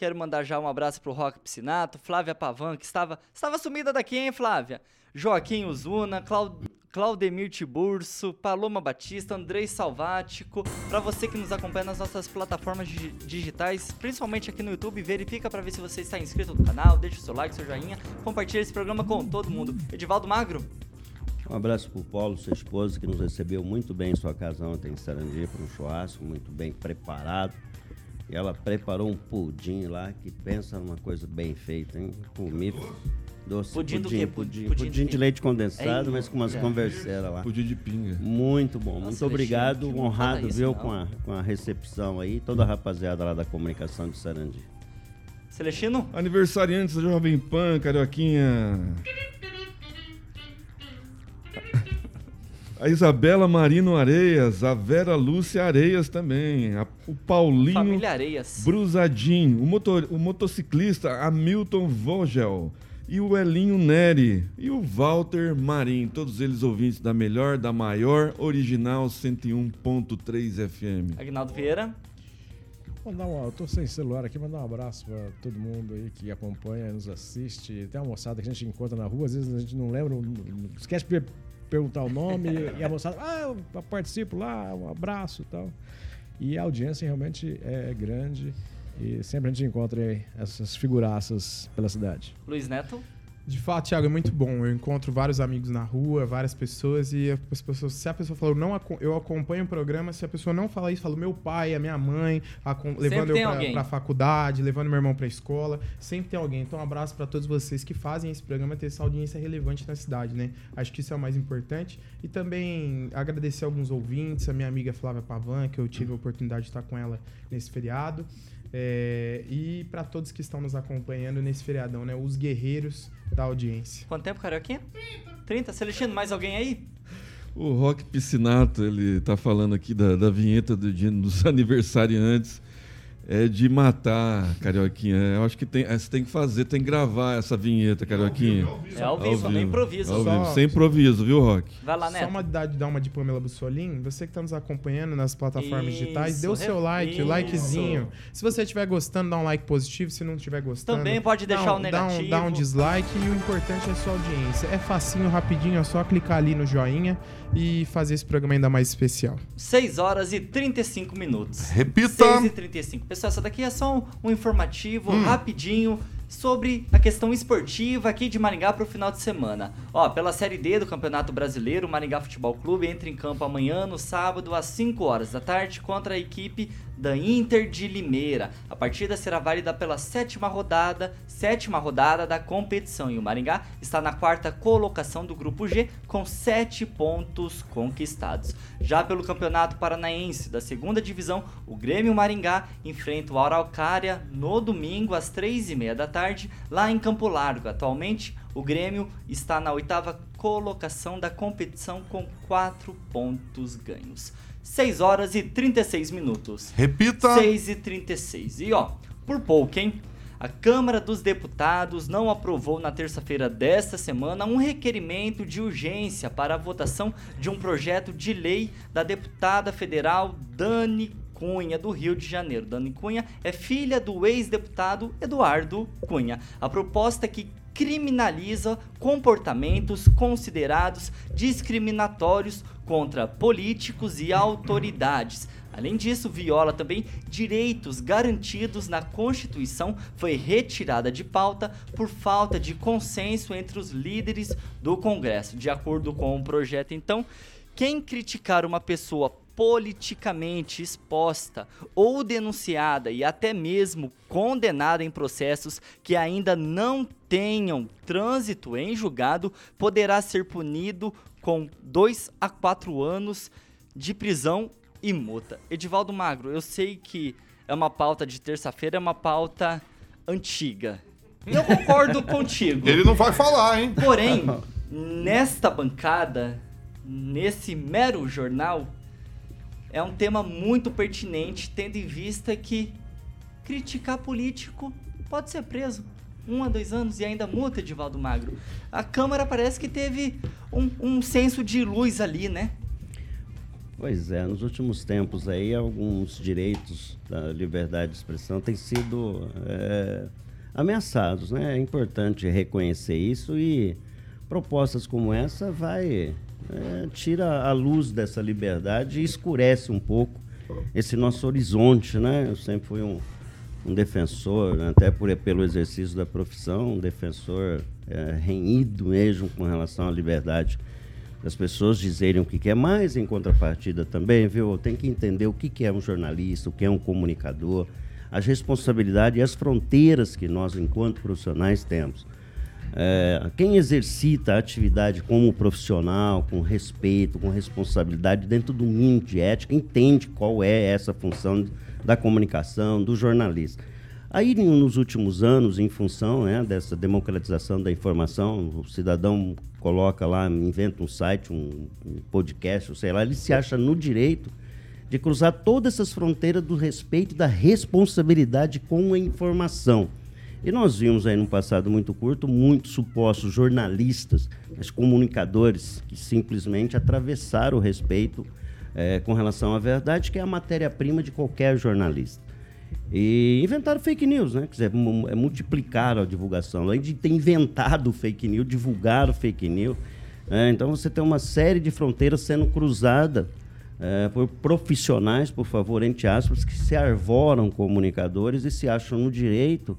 Quero mandar já um abraço pro Rock Piscinato, Flávia Pavan, que estava, estava sumida daqui, hein, Flávia? Joaquim Uzuna, Clau- Claudemir Tiburcio, Paloma Batista, Andrei Salvático. Pra você que nos acompanha nas nossas plataformas digi- digitais, principalmente aqui no YouTube, verifica pra ver se você está inscrito no canal, deixa o seu like, seu joinha, compartilha esse programa com todo mundo. Edivaldo Magro, Um abraço pro Paulo, sua esposa, que nos recebeu muito bem em sua casa ontem em Sarandi para um churrasco, muito bem preparado. E ela preparou um pudim lá, que pensa numa coisa bem feita, hein? Comi doce. Pudim do quê? Pudim, Pudim pudim, de de quê? leite condensado, É mas com umas isso. converseiras lá. Pudim de pinga. Muito bom, Nossa, muito obrigado, honrado, isso, viu, não. com a, com a recepção aí, toda a rapaziada lá da comunicação de Sarandi. Celestino, Aniversariantes da Jovem Pan, Carioquinha. A Isabela Marino Areias, a Vera Lúcia Areias também, a- o Paulinho Família Areias. Brusadin, o, motor, o motociclista Hamilton Vogel e o Elinho Neri e o Walter Marim, todos eles ouvintes da melhor, da maior, original 101.3 FM. Agnaldo Vieira, Mandar um, eu tô sem celular aqui, mandar um abraço pra todo mundo aí que acompanha, nos assiste. Tem uma moçada que a gente encontra na rua, às vezes a gente não lembra, esquece perguntar o nome e a moçada, ah, eu participo lá, um abraço e tal. E a audiência realmente é grande e sempre a gente encontra essas figuraças pela cidade. Luiz Neto, De fato, Thiago, é muito bom. Eu encontro vários amigos na rua, várias pessoas, e as pessoas, se a pessoa falou, não, eu acompanho o programa, se a pessoa não falar isso, fala meu pai, a minha mãe, acom- levando eu pra, pra faculdade, levando meu irmão pra escola, sempre tem alguém. Então, um abraço pra todos vocês que fazem esse programa ter essa audiência relevante na cidade, né? Acho que isso é o mais importante. E também agradecer alguns ouvintes, a minha amiga Flávia Pavan, que eu tive a oportunidade de estar com ela nesse feriado. É, e para todos que estão nos acompanhando nesse feriadão, né? Os guerreiros da audiência. Quanto tempo, Carioquinha? 30. Celestino, mais alguém aí? O Rock Piscinato, ele tá falando aqui da, da vinheta do dia dos aniversariantes. É de matar, Carioquinha. Eu acho que tem, é, você tem que fazer, tem que gravar essa vinheta, Carioquinha. É ao vivo, não improviso. Ao Só- vivo, sem improviso, viu, Rock? Vai lá, Só Neto. uma idade dar uma de Pamela Bussolim. Você que está nos acompanhando nas plataformas Isso, digitais, dê o seu like, isso. likezinho. Se você estiver gostando, dá um like positivo. Se não estiver gostando, Também pode dá deixar um- o dá um- negativo. Dá um, dislike e o importante é a sua audiência. É facinho, rapidinho, é só clicar ali no joinha e fazer esse programa ainda mais especial. 6 horas e 35 minutos. Repita. 6 e 35. Pessoal, essa daqui é só um, um informativo rapidinho sobre a questão esportiva aqui de Maringá para o final de semana. Ó, pela Série D do Campeonato Brasileiro, o Maringá Futebol Clube entra em campo amanhã, no sábado, às 5 horas da tarde, contra a equipe da Inter de Limeira. A partida será válida pela sétima rodada, sétima rodada da competição. E o Maringá está na quarta colocação do grupo G, com 7 pontos conquistados. Já pelo Campeonato Paranaense da segunda divisão, o Grêmio Maringá enfrenta o Araucária no domingo às 3h30 da tarde, lá em Campo Largo. Atualmente, o Grêmio está na oitava colocação da competição com 4 pontos ganhos. 6 horas e 36 minutos. Repita. 6 e 36. E ó, por pouco, hein? A Câmara dos Deputados não aprovou na terça-feira desta semana um requerimento de urgência para a votação de um projeto de lei da deputada federal Dani Cunha, do Rio de Janeiro. Dani Cunha é filha do ex-deputado Eduardo Cunha. A proposta que criminaliza comportamentos considerados discriminatórios contra políticos e autoridades. Além disso, viola também direitos garantidos na Constituição, foi retirada de pauta por falta de consenso entre os líderes do Congresso. De acordo com o projeto, então, quem criticar uma pessoa politicamente exposta ou denunciada e até mesmo condenada em processos que ainda não tenham trânsito em julgado poderá ser punido com 2 a 4 anos de prisão e multa. Edivaldo Magro, eu sei que é uma pauta de terça-feira, é uma pauta antiga. Eu concordo contigo. Ele não vai falar, hein? Porém, nesta bancada, nesse mero jornal, é um tema muito pertinente, tendo em vista que criticar político pode ser preso um a dois anos e ainda multa, Edivaldo Magro. A Câmara parece que teve um, um senso de luz ali, né? Pois é, nos últimos tempos aí, alguns direitos da liberdade de expressão têm sido é, ameaçados, né? É importante reconhecer isso e propostas como essa vai é, tira a luz dessa liberdade e escurece um pouco esse nosso horizonte, né? Eu sempre fui um, um defensor, né, até por, pelo exercício da profissão, um defensor é, renhido mesmo com relação à liberdade das pessoas dizerem o que quer, mas em contrapartida também, viu? Tem que entender o que é um jornalista, o que é um comunicador, as responsabilidades e as fronteiras que nós, enquanto profissionais, temos. É, quem exercita a atividade como profissional, com respeito, com responsabilidade, dentro do mínimo de ética, entende qual é essa função da comunicação, do jornalista. Aí, nos últimos anos, em função né, dessa democratização da informação, o cidadão coloca lá, inventa um site, um, um podcast, sei lá, ele se acha no direito de cruzar todas essas fronteiras do respeito e da responsabilidade com a informação. E nós vimos aí no passado muito curto muitos supostos jornalistas, mas comunicadores que simplesmente atravessaram o respeito eh, com relação à verdade, que é a matéria-prima de qualquer jornalista. E inventaram fake news, né? Quer dizer, é, multiplicaram a divulgação. Além de ter inventado fake news, divulgaram fake news. né? então você tem uma série de fronteiras sendo cruzada eh, por profissionais, por favor, entre aspas, que se arvoram comunicadores e se acham no direito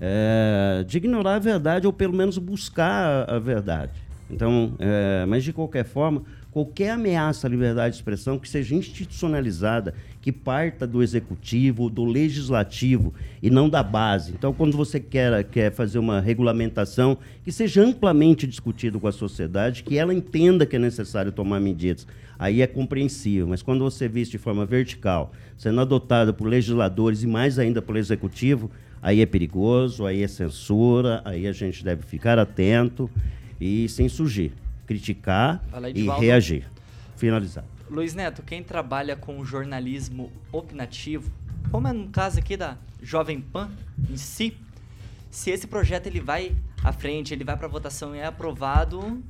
é, de ignorar a verdade ou pelo menos buscar a, verdade. Então, é, mas de qualquer forma, qualquer ameaça à liberdade de expressão que seja institucionalizada, que parta do executivo, do legislativo e não da base. Então, quando você quer, quer fazer uma regulamentação que seja amplamente discutido com a sociedade, que ela entenda que é necessário tomar medidas, aí é compreensível. Mas quando você vê isso de forma vertical, sendo adotada por legisladores e mais ainda pelo executivo, aí é perigoso, aí é censura, aí a gente deve ficar atento e sem surgir, criticar e reagir. Finalizar. Luiz Neto, quem trabalha com jornalismo opinativo, como é no caso aqui da Jovem Pan em si, se esse projeto ele vai à frente, ele vai para votação e é aprovado,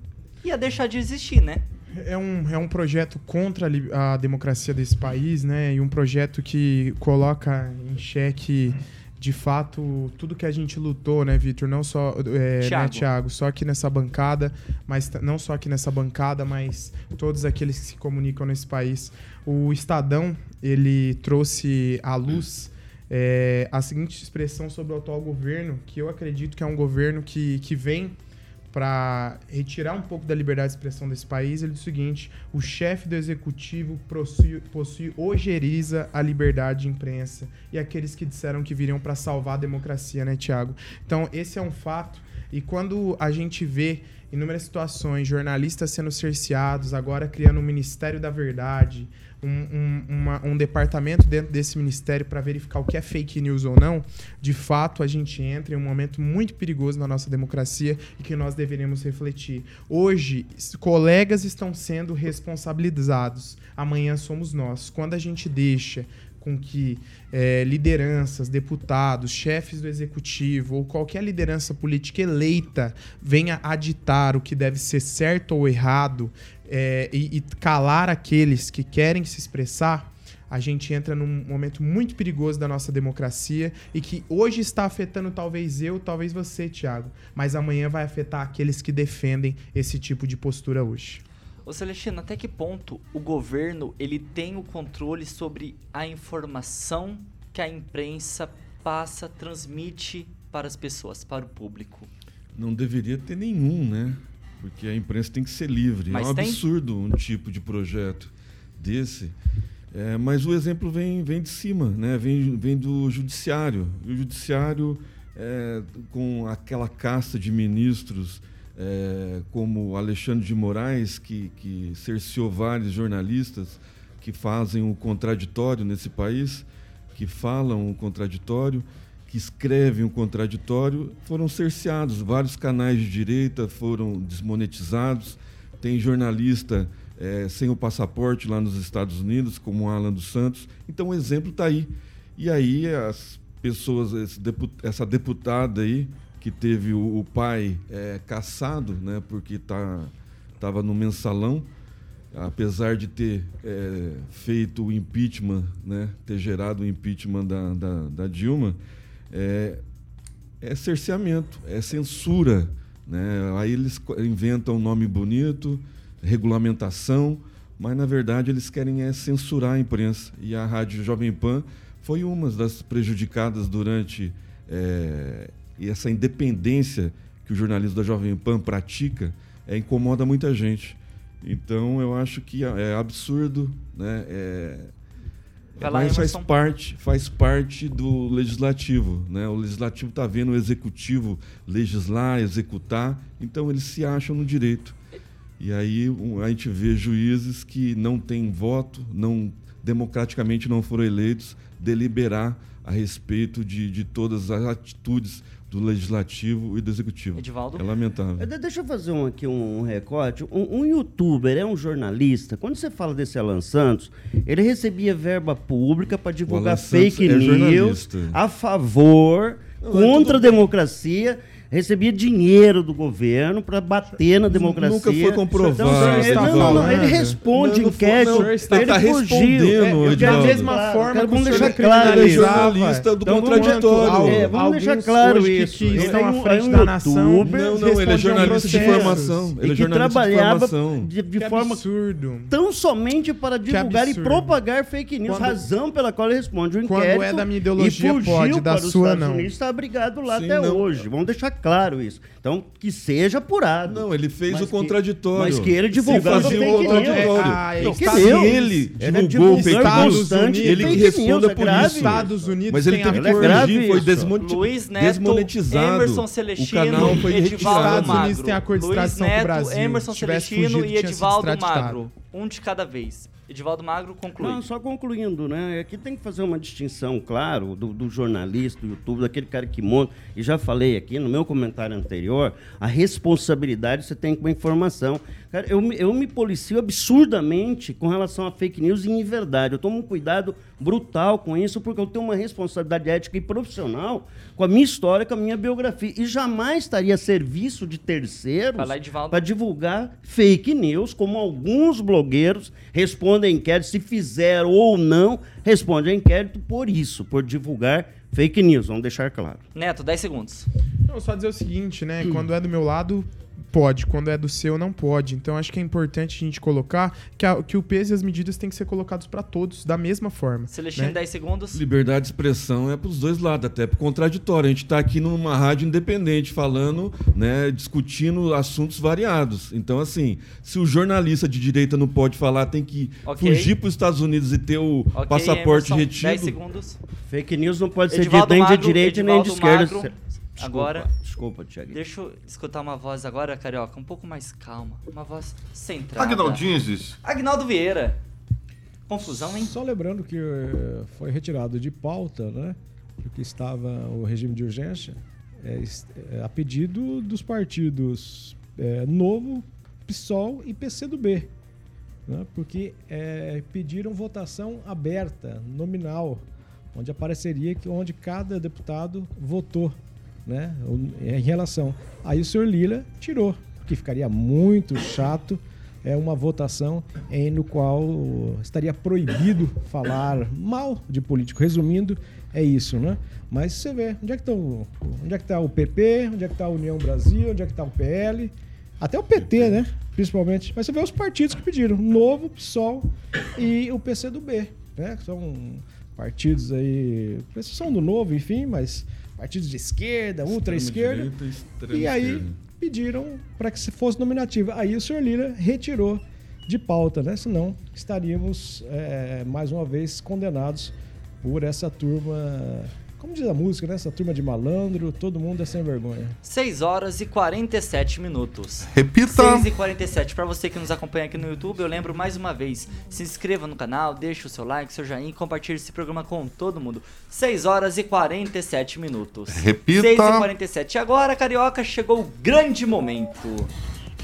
ia deixar de existir, né? É um, é um projeto contra a, a democracia desse país, né? E um projeto que coloca em xeque, de fato, tudo que a gente lutou, né, Vitor? Não só, é, Thiago. né, Thiago? Só aqui nessa bancada, mas não só aqui nessa bancada, mas todos aqueles que se comunicam nesse país. O Estadão, ele trouxe à luz é, a seguinte expressão sobre o atual governo, que eu acredito que é um governo que, que vem para retirar um pouco da liberdade de expressão desse país, ele diz o seguinte: o chefe do executivo possui, possui ojeriza a liberdade de imprensa e aqueles que disseram que viriam para salvar a democracia, né, Tiago? Então, esse é um fato. E quando a gente vê inúmeras situações, jornalistas sendo cerceados, agora criando um Ministério da Verdade, um, um- uma- um departamento dentro desse ministério para verificar o que é fake news ou não, de fato a gente entra em um momento muito perigoso na nossa democracia e que nós deveríamos refletir. Hoje, colegas estão sendo responsabilizados, amanhã somos nós. Quando a gente deixa com que eh, lideranças, deputados, chefes do executivo ou qualquer liderança política eleita venha a ditar o que deve ser certo ou errado eh, e, e calar aqueles que querem se expressar, a gente entra num momento muito perigoso da nossa democracia e que hoje está afetando talvez eu, talvez você, Thiago, mas amanhã vai afetar aqueles que defendem esse tipo de postura hoje. Ô Celestino, até que ponto o governo ele tem o controle sobre a informação que a imprensa passa, transmite para as pessoas, para o público? Não deveria ter nenhum, né? Porque a imprensa tem que ser livre. Mas é um tem? absurdo um tipo de projeto desse. É, mas o exemplo vem, vem de cima, né? vem, vem do judiciário. E o judiciário, é, com aquela casta de ministros, é, como Alexandre de Moraes, que, que cerceou vários jornalistas que fazem o contraditório nesse país, que falam o contraditório, que escrevem o contraditório, foram cerceados. Vários canais de direita foram desmonetizados. Tem jornalista eh, sem o passaporte lá nos Estados Unidos, como Alan dos Santos. Então o exemplo está aí. E aí as pessoas, essa deputada aí, que teve o, o pai eh, caçado, né, porque estava no mensalão, apesar de ter eh, feito o impeachment, né, ter gerado o impeachment da, da, da Dilma, é, é cerceamento, é censura. Né? Aí eles inventam um nome bonito, regulamentação, mas na verdade eles querem é censurar a imprensa. E a Rádio Jovem Pan foi uma das prejudicadas durante é, essa independência que o jornalismo da Jovem Pan pratica, é, incomoda muita gente. Então eu acho que é absurdo, né? É, Vai lá, mas faz Emerson. parte, faz parte do legislativo, né? O legislativo está vendo o executivo legislar, executar, então eles se acham no direito. E aí a gente vê juízes que não têm voto, não democraticamente não foram eleitos, deliberar a respeito de, de todas as atitudes do legislativo e do executivo. Edivaldo? É lamentável. De- Deixa eu fazer um, aqui um, um recorte. Um, um youtuber é um jornalista. Quando você fala desse Alan Santos, ele recebia verba pública para divulgar fake é news jornalista. a favor, Não, é contra a democracia. Recebia dinheiro do governo para bater na democracia. Nunca foi comprovado, Então, ele- não, não, não, ele responde Não, inquérito, não, ele tá fugiu. respondendo, É. Da deixar mesma claro, forma o vamos deixar é claro Ele é isso. jornalista do Então, vamos- contraditório. É, vamos Alguns deixar claro isso. Ele é à um- frente é um da nação, Não, não, ele é jornalista de informação. Ele é que de trabalhava de, de forma absurdo. tão somente para divulgar e propagar fake news, Quando- razão pela qual ele responde o Quando inquérito. é da minha ideologia, e fugiu pode, da os sua, Estados não. Unidos, está abrigado lá Sim, até não. hoje. Vamos deixar claro isso. Então, que seja apurado. Não, ele fez Mas o que- contraditório. mas que ele Se divulgava fazia fake o contraditório. Ah, é, Não, se ele Ele é divulgou divulgador fake Estados Unidos. ele que responda é por isso. Estados Unidos Mas ele tem teve que É corrigir, foi desmonti- Luiz Neto, desmonetizado. Emerson o Celestino, canal foi retirado. Estados. Unidos tem acordo de extradição com o Brasil. Emerson Se Celestino e Edivaldo. Magro. Um de cada vez. Edivaldo Magro conclui. Não, só concluindo, né? Aqui tem que fazer uma distinção, claro, do, do jornalista, do YouTube, daquele cara que monta. E já falei aqui no meu comentário anterior, a responsabilidade você tem com a informação. Cara, eu, me- eu me policio absurdamente com relação a fake news e inverdade. Eu tomo um cuidado brutal com isso, porque eu tenho uma responsabilidade ética e profissional com a minha história, com a minha biografia. E jamais estaria a serviço de terceiros para divulgar fake news, como alguns blogueiros respondem a inquérito, se fizeram ou não, respondem a inquérito por isso, por divulgar fake news, vamos deixar claro. Neto, 10 segundos. Não, só dizer o seguinte, né? Quando é do meu lado, pode. Quando é do seu, não pode. Então acho que é importante a gente colocar que, a- que o peso e as medidas têm que ser colocados para todos da mesma forma. Celestino, né? 10 segundos. Liberdade de expressão é para os dois lados, até pro contraditório. A gente está aqui numa rádio independente, falando, né, discutindo assuntos variados. Então, assim, se o jornalista de direita não pode falar, tem que Ok. fugir para os Estados Unidos e ter o Ok, passaporte Emerson, retido. 10 segundos. Fake news não pode ser Edivaldo nem de Magro, direita e nem de Edivaldo esquerda. Magro, Desculpa, agora- Desculpa, Tiago. Deixa eu escutar uma voz agora, Carioca, um pouco mais calma. Uma voz centrada. Agnaldinzes. Agnaldo Vieira. Confusão, hein? Só lembrando que eh, foi retirado de pauta, né? Porque estava o regime de urgência é, é, a pedido dos partidos é, Novo, PSOL e PCdoB. Né? Porque é, pediram votação aberta, nominal, onde apareceria que onde cada deputado votou né? em relação. Aí o senhor Lila tirou, porque ficaria muito chato é uma votação em no qual estaria proibido falar mal de político. Resumindo, é isso, né? Mas você vê, onde é que estão, onde é que está o PP, onde é que está a União Brasil, onde é que está o PL, até o PT, né? Principalmente. Mas você vê os partidos que pediram, Novo, PSOL e o PCdoB, né? Que são partidos aí, são do Novo, enfim, mas partidos de esquerda, ultra-esquerda. E aí esquerda. pediram para que se fosse nominativa. Aí o senhor Lira retirou de pauta, né? Senão estaríamos é, mais uma vez condenados por essa turma, como diz a música, né? Essa turma de malandro, todo mundo é sem vergonha. 6 horas e 47 minutos. Repita. 6 e 47. Pra você que nos acompanha aqui no YouTube, eu lembro mais uma vez: se inscreva no canal, deixe o seu like, seu joinha e compartilhe esse programa com todo mundo. 6 horas e 47 minutos. Repita. 6 e 47. E agora, Carioca, chegou o grande momento.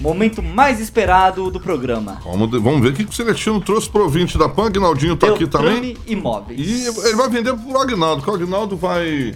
Momento mais esperado do programa. Vamos, vamos ver o que que o Celestino trouxe pro ouvinte da PAN. Agnaldinho tá aqui também. Beltrame Imóveis. E ele vai vender pro Agnaldo, que o Agnaldo vai.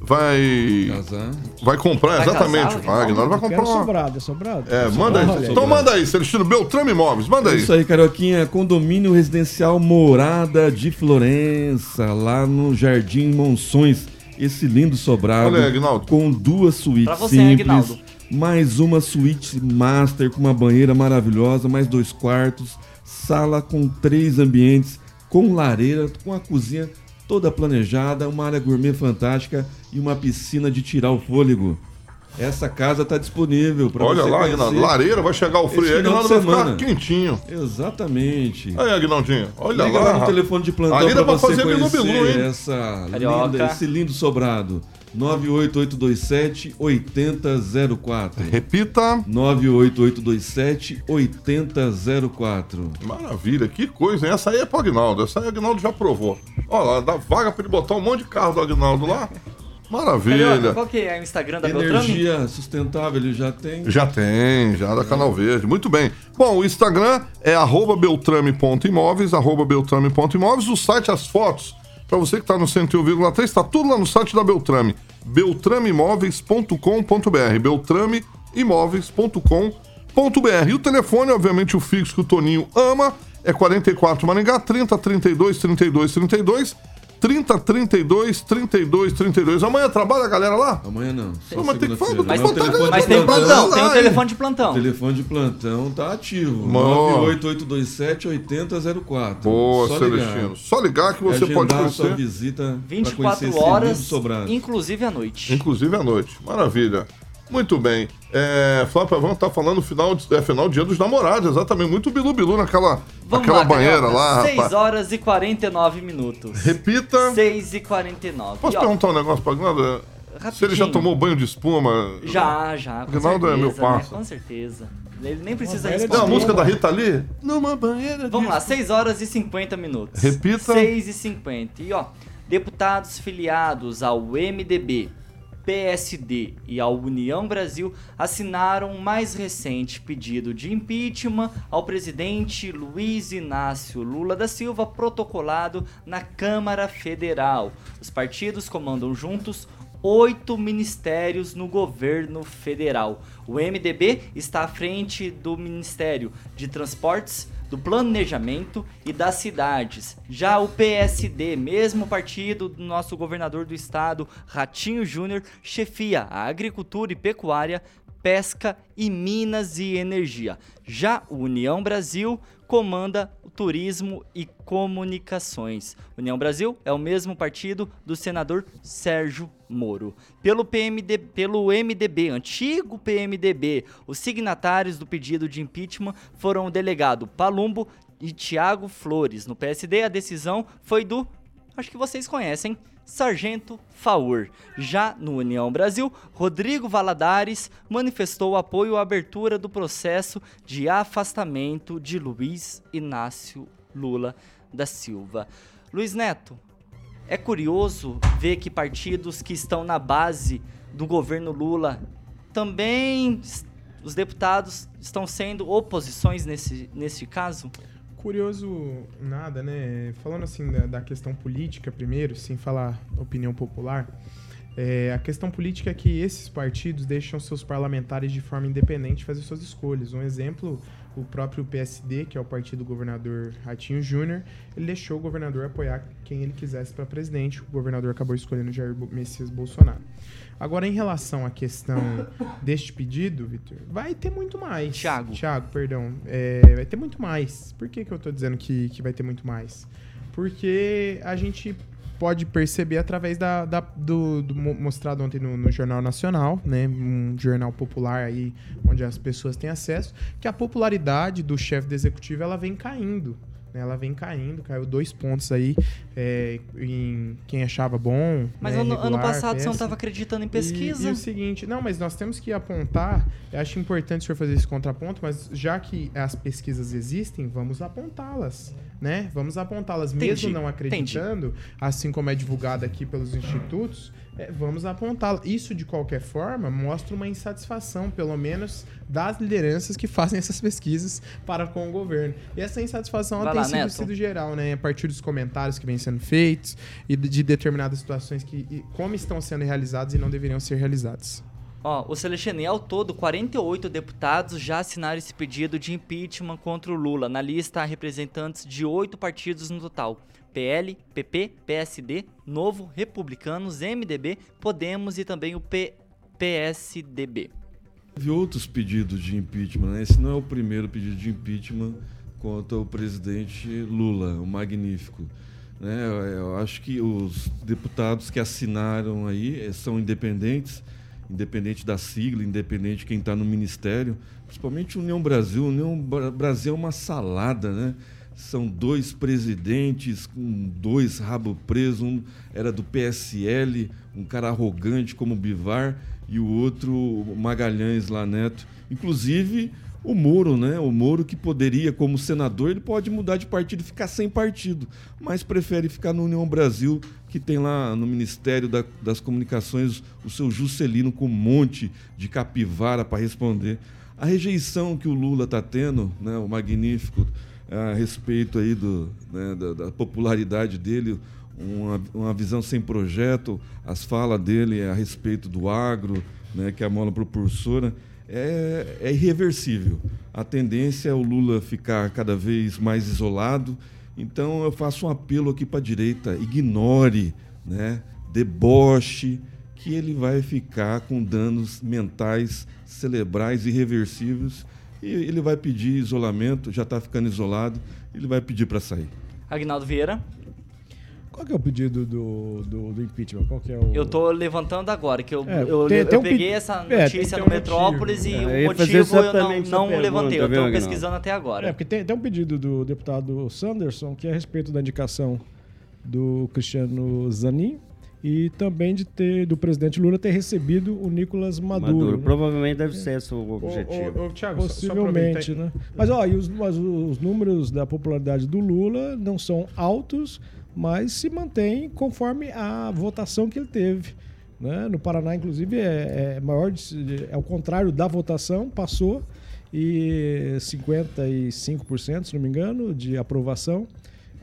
Vai. Casar. Vai comprar, Vai exatamente. casar, o Agnaldo vai comprar uma. sobrado, é sobrado? É, manda aí. Olha Então manda aí, Celestino Beltrame Imóveis, manda É aí. isso aí, Carioquinha. Condomínio residencial Morada de Florença, lá no Jardim Monções. Esse lindo sobrado. Olha aí, Aguinaldo. Com duas suítes Pra você, simples. Aguinaldo. Mais uma suíte master com uma banheira maravilhosa, mais dois quartos, sala com três ambientes, com lareira, com a cozinha toda planejada, uma área gourmet fantástica e uma piscina de tirar o fôlego. Essa casa está disponível para Olha você lá, conhecer. Agnaldo. Lareira, vai chegar o frio de vai ficar semana. quentinho. Exatamente. Aí, Agnaldinho, olha Liga lá. lá no telefone de plantão para pra você fazer conhecer bilu, hein? essa linda, esse lindo sobrado. 98827 8004. Repita. 98827 8004. Maravilha, que coisa, hein? Essa aí é pro Agnaldo. Essa aí o Agnaldo já provou. Olha lá, dá vaga pra ele botar um monte de carro do Agnaldo lá. Maravilha. qual que é o Instagram da Beltrame? Energia sustentável ele já tem. Já tem, já da Canal Verde. Muito bem. Bom, o Instagram é arroba beltrame.imóveis, arroba beltrame.imóveis. O site, as fotos, para você que está no 101,3, está tudo lá no site da Beltrame. beltrameimóveis.com.br. beltrameimóveis.com.br. E o telefone, obviamente, o fixo que o Toninho ama é 44 Maringá 30 32 32 32. 30 32 32 32. Amanhã trabalha a galera lá? Amanhã não. Só Não, mas tem que falar, tem Mas botar- telefone Mas tem plantão, tem o telefone de plantão. O telefone de plantão tá ativo. Mano. 98827 8004. Boa, Só Celestino. ligar. Só ligar que você E pode a sua conhecer. visita pra conhecer 24 esse horas, inclusive à noite. Inclusive à noite. Maravilha. Muito bem. É, Flávio Pavão tá falando final, de- é, final dia dos namorados, exatamente. Muito bilu-bilu naquela Vamos aquela lá, banheira lá, 6 rapaz. horas e 49 minutos. Repita. 6 e 49. Posso E, ó, perguntar um negócio pra Aguinaldo? Se ele já tomou banho de espuma? Já, já. Com Aguinaldo é meu né? parça. Com certeza. Ele nem precisa de responder. uma música da Rita Lee? Numa banheira Vamos lá, 6 horas e 50 minutos. Repita. 6 e 50. E ó, deputados filiados ao MDB, PSD e ao União Brasil assinaram um mais recente pedido de impeachment ao presidente Luiz Inácio Lula da Silva, protocolado na Câmara Federal. Os partidos comandam juntos oito ministérios no governo federal. O MDB está à frente do Ministério de Transportes, do Planejamento e das Cidades. Já o PSD, mesmo partido do nosso governador do estado, Ratinho Júnior, chefia a Agricultura e Pecuária, Pesca e Minas e Energia. Já o União Brasil comanda Turismo e Comunicações. União Brasil é o mesmo partido do senador Sérgio Moro. Pelo PMD, pelo MDB, antigo PMDB, os signatários do pedido de impeachment foram o delegado Palumbo e Tiago Flores. No PSD, a decisão foi do acho que vocês conhecem, Sargento Faur. Já no União Brasil, Rodrigo Valadares manifestou apoio à abertura do processo de afastamento de Luiz Inácio Lula da Silva. Luiz Neto, é curioso ver que partidos que estão na base do governo Lula também os deputados estão sendo oposições nesse, nesse caso? Curioso nada, né? Falando assim da, da questão política primeiro, sem falar opinião popular, é, a questão política é que esses partidos deixam seus parlamentares de forma independente fazer suas escolhas. Um exemplo, o próprio PSD, que é o partido do governador Ratinho Júnior, ele deixou o governador apoiar quem ele quisesse para presidente. O governador acabou escolhendo Jair Messias Bolsonaro. Agora, em relação à questão deste pedido, Vitor, vai ter muito mais. Thiago. Thiago, perdão. É, vai ter muito mais. Por que, que eu tô dizendo que, que vai ter muito mais? Porque a gente pode perceber através da, da- do, do mo- mostrado ontem no, no Jornal Nacional, né? Um jornal popular aí, onde as pessoas têm acesso, que a popularidade do chefe do executivo ela vem caindo. Né? Ela vem caindo, caiu dois pontos aí é, em quem achava bom. Mas né, ano, ano regular, passado você não estava acreditando em E- pesquisa. E, o seguinte, não, mas nós temos que apontar, eu acho importante o senhor fazer esse contraponto, mas já que as pesquisas existem, vamos apontá-las, né? Vamos apontá-las, mesmo Entendi, não acreditando, assim como é divulgado aqui pelos institutos, é, vamos apontá-las. Isso, de qualquer forma, mostra uma insatisfação, pelo menos, das lideranças que fazem essas pesquisas para com o governo. E essa insatisfação tem lá, sido, sido geral, né? A partir dos comentários que vêm sendo feitos e de de determinadas situações que e como estão sendo realizadas e não deveriam ser realizadas. Ó, o Celestino, ao todo, 48 deputados já assinaram esse pedido de impeachment contra o Lula. Na lista há representantes de oito partidos no total: PL, PP, PSD, Novo, Republicanos, MDB, Podemos e também o P PSDB. Teve outros pedidos de impeachment, né? Esse não é o primeiro pedido de impeachment contra o presidente Lula, o magnífico. Né? Eu, acho que os deputados que assinaram aí eh, são independentes, independente da sigla, independente de quem está no ministério, principalmente União Brasil. União Bra- Brasil é uma salada, né? São dois presidentes com dois rabo presos, um era do PSL, um cara arrogante como Bivar, e o outro Magalhães lá Neto. Inclusive o Moro, né? O Moro que poderia, como senador, ele pode mudar de partido e ficar sem partido, mas prefere ficar no União Brasil, que tem lá no Ministério da- das Comunicações o seu Juscelino com um monte de capivara para responder. A rejeição que o Lula está tendo, né, o magnífico, a respeito aí do, né, da, da popularidade dele, uma, uma visão sem projeto, as falas dele a respeito do agro, né, que é a mola propulsora, é, é irreversível. A tendência é o Lula ficar cada vez mais isolado. Então eu faço um apelo aqui para a direita: ignore, né, deboche, que ele vai ficar com danos mentais, cerebrais irreversíveis. E ele vai pedir isolamento, já está ficando isolado, ele vai pedir para sair. Agnaldo Vieira. Qual que é o pedido do, do, do impeachment? Qual que é o... Eu tô levantando agora, que eu, É, eu, tem- eu tem um peguei pe- essa é, notícia tem no um Metrópolis motivo. e É, eu o fazer motivo eu não, não pergunta, levantei. Eu Aguinaldo? pesquisando até É, agora. porque tem, tem um pedido do deputado Sanderson, que é a respeito da indicação do Cristiano Zanin e também de ter do presidente Lula ter recebido o Nicolas Maduro. Maduro. né? Provavelmente deve ser esse o objetivo. ô, ô, Thiago, só- só Possivelmente, né? Mas, ó, e os, mas os números da popularidade do Lula não são altos, mas se mantêm conforme a votação que ele teve. Né? No Paraná, inclusive, é, é maior, de- é o contrário da votação, passou e 55%, se não me engano, de aprovação,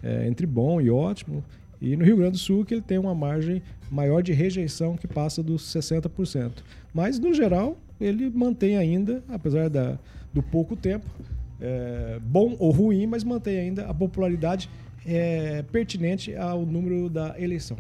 é, entre bom e ótimo. E no Rio Grande do Sul, que ele tem uma margem maior de rejeição que passa dos 60%. Mas, no geral, ele mantém ainda, apesar da, do pouco tempo, é, bom ou ruim, mas mantém ainda a popularidade é, pertinente ao número da eleição.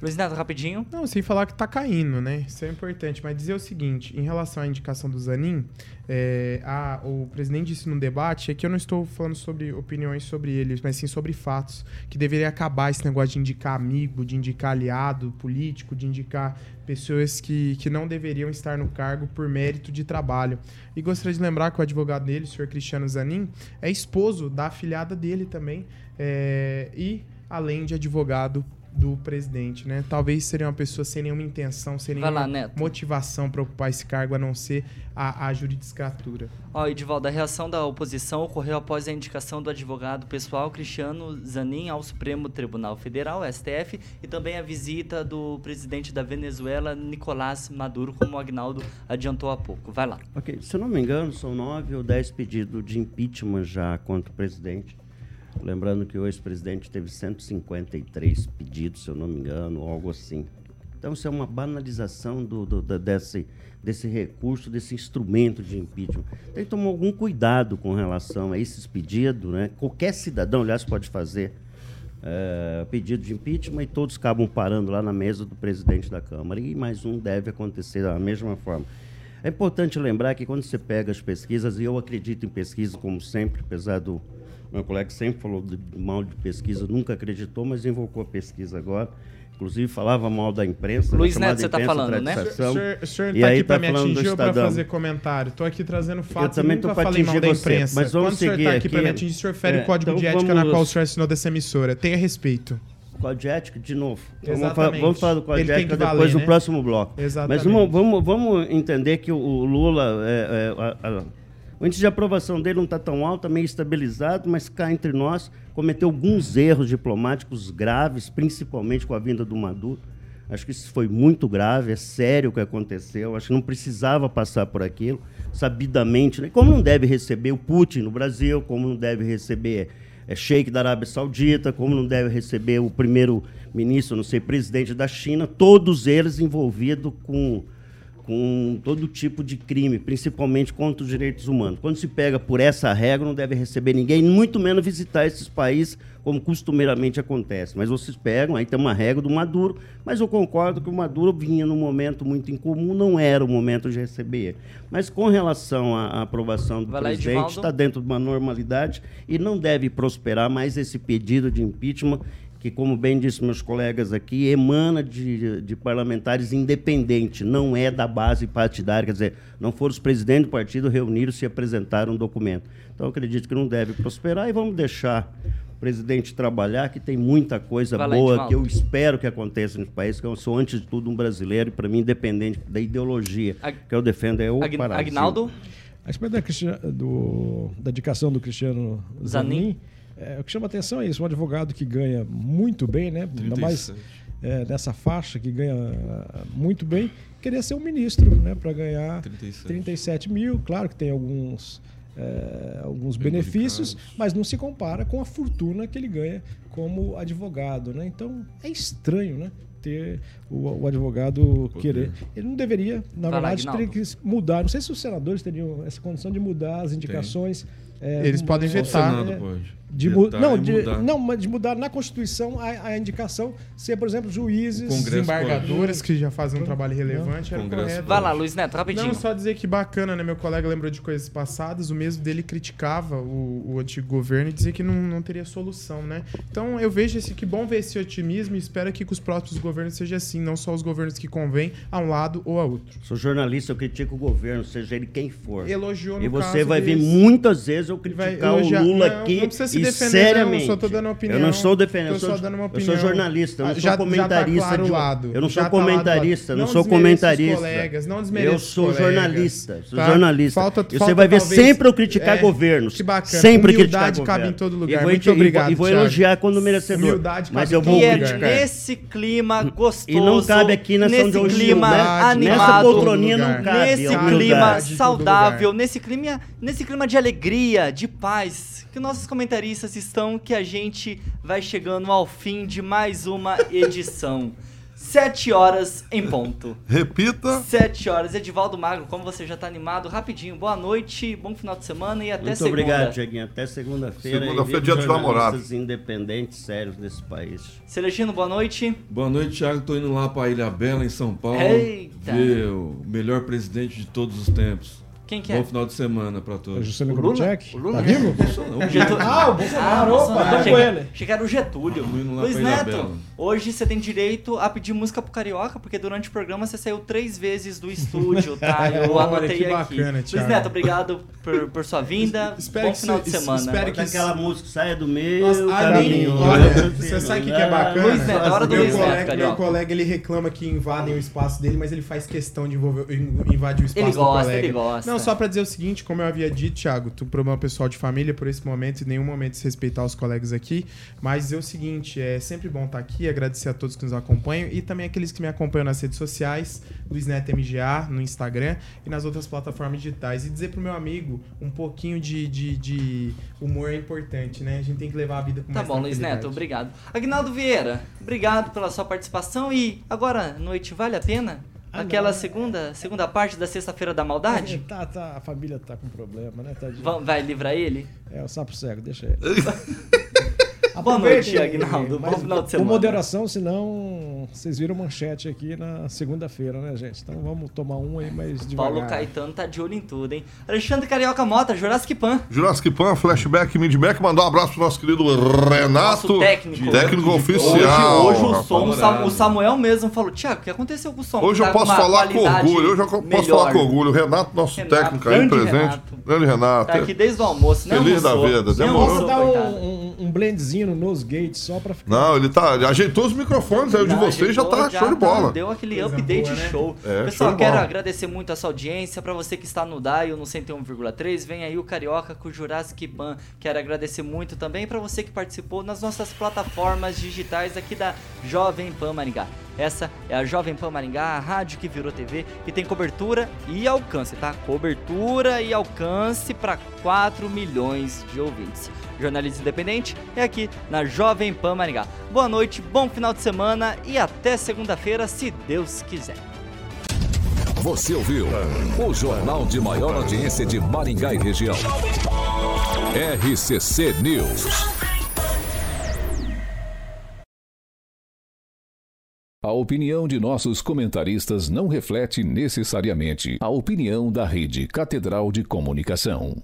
Luiz Neto, rapidinho. Não, sem falar que tá caindo, né? Isso é importante. Mas dizer o seguinte, em relação à indicação do Zanin, é, a- o presidente disse num debate, aqui eu não estou falando sobre opiniões sobre ele, mas sim sobre fatos, que deveria acabar esse negócio de indicar amigo, de indicar aliado político, de indicar pessoas que, que não deveriam estar no cargo por mérito de trabalho. E gostaria de lembrar que o advogado dele, o senhor Cristiano Zanin, é esposo da afilhada dele também, é, e além de advogado do presidente, né? Talvez seria uma pessoa sem nenhuma intenção, sem nenhuma lá, motivação para ocupar esse cargo, a não ser a, a juridiscatura. Ó, Edivaldo, a reação da oposição ocorreu após a indicação do advogado pessoal Cristiano Zanin ao Supremo Tribunal Federal, STF, e também a visita do presidente da Venezuela, Nicolás Maduro, como o Agnaldo adiantou há pouco. Vai lá. Ok, se eu não me engano, são nove ou dez pedidos de impeachment já contra o presidente. Lembrando que o ex-presidente teve 153 pedidos, se eu não me engano, algo assim. Então, isso é uma banalização do, do- da- desse, desse recurso, desse instrumento de impeachment. Tem que tomar algum cuidado com relação a esses pedidos. Né? Qualquer cidadão, aliás, pode fazer é, pedido de impeachment e todos acabam parando lá na mesa do presidente da Câmara. E mais um deve acontecer da mesma forma. É importante lembrar que quando você pega as pesquisas, e eu acredito em pesquisa como sempre, apesar do meu colega sempre falou de, mal de pesquisa, nunca acreditou, mas invocou a pesquisa agora. Inclusive falava mal da imprensa. Luiz Neto, você tá imprensa falando, né? O senhor, o senhor E tá aí aqui para tá me atingir ou para fazer comentário? Tô aqui trazendo fatos também e nunca tô pra falei mal atingir da você, imprensa. mas vamos Quando o senhor seguir tá aqui para me aqui. atingir, o senhor fere É, o código então de ética na vamos- qual o senhor assinou dessa emissora. Tenha respeito. Código de ética, de novo. Vamos, Exatamente. falar, vamos falar do código de ética valer, depois do né? próximo bloco. Exatamente. Mas vamos, vamos, vamos entender que o, o Lula, é, é, a- a- o índice de aprovação dele não está tão alto, está meio estabilizado, mas cá entre nós cometeu alguns erros diplomáticos graves, principalmente com a vinda do Maduro. Acho que isso foi muito grave, é sério o que aconteceu. Acho que não precisava passar por aquilo, sabidamente. Né? Como não deve receber o Putin no Brasil, como não deve receber é, Sheik da Arábia Saudita, como não deve receber o primeiro-ministro, não sei, presidente da China, todos eles envolvidos com, com todo tipo de crime, principalmente contra os direitos humanos. Quando se pega por essa regra, não deve receber ninguém, muito menos visitar esses países, como costumeiramente acontece. Mas vocês pegam, aí tem uma regra do Maduro, mas eu concordo que o Maduro vinha num momento muito incomum, não era o momento de receber. Mas com relação à aprovação do Vai presidente, está dentro de uma normalidade e não deve prosperar mais esse pedido de impeachment que, como bem disse meus colegas aqui, emana de, de parlamentares independentes, não é da base partidária, quer dizer, não foram os presidentes do partido reuniram-se e apresentaram um documento. Então, eu acredito que não deve prosperar e vamos deixar o presidente trabalhar, que tem muita coisa lá, boa Edivaldo. que eu espero que aconteça nesse país, que eu sou, antes de tudo, um brasileiro e, para mim, independente da ideologia Ag- que eu defendo, é o Brasil. Agnaldo? A respeito da, do- da indicação do Cristiano Zanin. Zanin, é, o que chama atenção é isso, um advogado que ganha muito bem, né? Ainda mais 37. é, nessa faixa que ganha ah, muito bem, queria ser um ministro, né? Para ganhar 37. 37 mil. Claro que tem alguns eh, alguns benefícios, mas não se compara com a fortuna que ele ganha como advogado. Né? Então é estranho né? ter o, o advogado querer. Ele não deveria, na lá, verdade, teria que mudar. Não sei se os senadores teriam essa condição de mudar as indicações. eh, Eles podem vetar. Senado é, pode. De mu- Vetar não, de, mudar. não, mas de mudar na Constituição a, a indicação ser, por exemplo, juízes. Desembargadores que já fazem um trabalho relevante, era Congresso correto. Vai lá, Luiz Neto, rapidinho. Não, só dizer que bacana, né? Meu colega lembrou de coisas passadas, o mesmo dele criticava o, o antigo governo e dizia que não, não teria solução, né? Então eu vejo esse que bom ver esse otimismo e espero que com os próximos governos seja assim, não só os governos que convêm a um lado ou a outro. Sou jornalista, eu critico o governo, seja ele quem for. Elogiou no E você caso vai ver desse. muitas vezes eu Ele vai criticar o Lula Não, aqui não se defender, não, eu só tô dando uma opinião. Eu não estou defendendo, Tô eu sou, só dando uma eu sou jornalista, eu não Ah, sou já- já tá comentarista claro de lado. Eu não sou tá comentarista, eu não, Não sou comentarista. colegas, não eu sou colegas, jornalista, sou tá? jornalista. Falta- e você falta vai ver talvez- sempre eu criticar é, governos. que bacana. Sempre Humildade criticar cabe governo. em todo lugar. E vou, Muito e obrigado, e vou Thiago. elogiar quando merecedor. Humildade mas cabe eu vou E todo é criticar. nesse clima gostoso. E não cabe aqui nessa nesse onde eu clima humildade, Nessa animado. poltroninha não cabe. nesse clima saudável, nesse nesse clima de alegria, de paz, que nossos comentaristas estão, que a gente vai chegando ao fim de mais uma edição. Sete horas em ponto. Repita. Sete horas. Edivaldo Magro, como você já tá animado, rapidinho. Boa noite, bom final de semana e até Muito segunda. obrigado, Tiaguinho. Até segunda-feira. Segunda-feira, dia dos os namorados. independentes, sérios desse país. Celestino, boa noite. Boa noite, Thiago. Tô indo lá pra Ilha Bela, em São Paulo. Eita. Ver o melhor presidente de todos os tempos. Quem que é? Bom final de semana pra todos. Juscelino O Lula? Kubitschek? O Lula? Tá vivo? Getúlio. Ah, o Bolsonaro, opa, Bolsonaro. tô Achei com ele. Achei que era o Getúlio. Luiz Neto, hoje você tem direito a pedir música pro Carioca, porque durante o programa você saiu três vezes do estúdio, tá? Eu Olha, anotei que aqui. bacana, Luiz. Neto, obrigado por, por sua vinda. Espero Bom que final de semana. espero que aquela música, saia do meio, Nossa, caminho. olha, você sabe o que, que é bacana? Luiz Neto, é hora do meu Luiz Neto, Carioca. meu colega, ele reclama que invadem o espaço dele, mas ele faz questão de envolver, invadir o espaço Ele do gosta, colega. ele gosta. Não, só pra dizer o seguinte, como eu havia dito, Thiago, tu problema pessoal de família por esse momento, em nenhum momento desrespeitar os colegas aqui, mas dizer o seguinte, é sempre bom estar aqui, agradecer a todos que nos acompanham e também aqueles que me acompanham nas redes sociais, Luiz Neto MGA, no Instagram e nas outras plataformas digitais. E dizer pro meu amigo, um pouquinho de, de, de humor é importante, né? A gente tem que levar a vida com Tá mais bom, Luiz. Neto, obrigado. Agnaldo Vieira, obrigado pela sua participação e agora, noite, vale a pena? Ah, Aquela não. segunda, segunda parte da sexta-feira da maldade? Tá, tá, a família tá com problema, né? Tadinho. Va- Vai livrar ele? É o sapo cego, deixa ele. Boa noite, Agnaldo. Bom mas final de Com semana. moderação, senão vocês viram manchete aqui na segunda-feira, né, gente? Então vamos tomar um aí mais devagar. Paulo Caetano tá de olho em tudo, hein? Alexandre Carioca Mota, Jurassic Pan. Jurassic Pan, flashback, midback. Mandar um abraço pro nosso querido Renato. Nosso técnico. Técnico Hoje, oficial. hoje o rapaz. som, o Sam- o Samuel mesmo falou, Tiago, o que aconteceu com o som? Hoje eu Tá com posso falar com orgulho. Hoje eu posso melhor. falar com orgulho. O Renato, nosso Renato, técnico aí, presente. Renato. Grande Renato. Tá aqui desde o almoço, né? Feliz da almoçou. vida, Nem demorou. Vamos dar um, um, um blendzinho no nose gate só pra ficar. Não, ele tá. Ajeitou os microfones aí. O de vocês já tá show de bola. Deu aquele Coisa update boa, né? show. É, Pessoal, show quero bola. agradecer muito a sua audiência. Pra você que está no Dial no 101,3, vem aí o Carioca com o Jurassic Pan. Quero agradecer muito também pra você que participou nas nossas plataformas digitais aqui da Jovem Pan Maringá. Essa é a Jovem Pan Maringá, a rádio que virou TV e tem cobertura e alcance, tá? Cobertura e alcance para 4 milhões de ouvintes. Jornalismo independente é aqui na Jovem Pan Maringá. Boa noite, bom final de semana e até segunda-feira, se Deus quiser. Você ouviu o jornal de maior audiência de Maringá e região. RCC News. A opinião de nossos comentaristas não reflete necessariamente a opinião da Rede Catedral de Comunicação.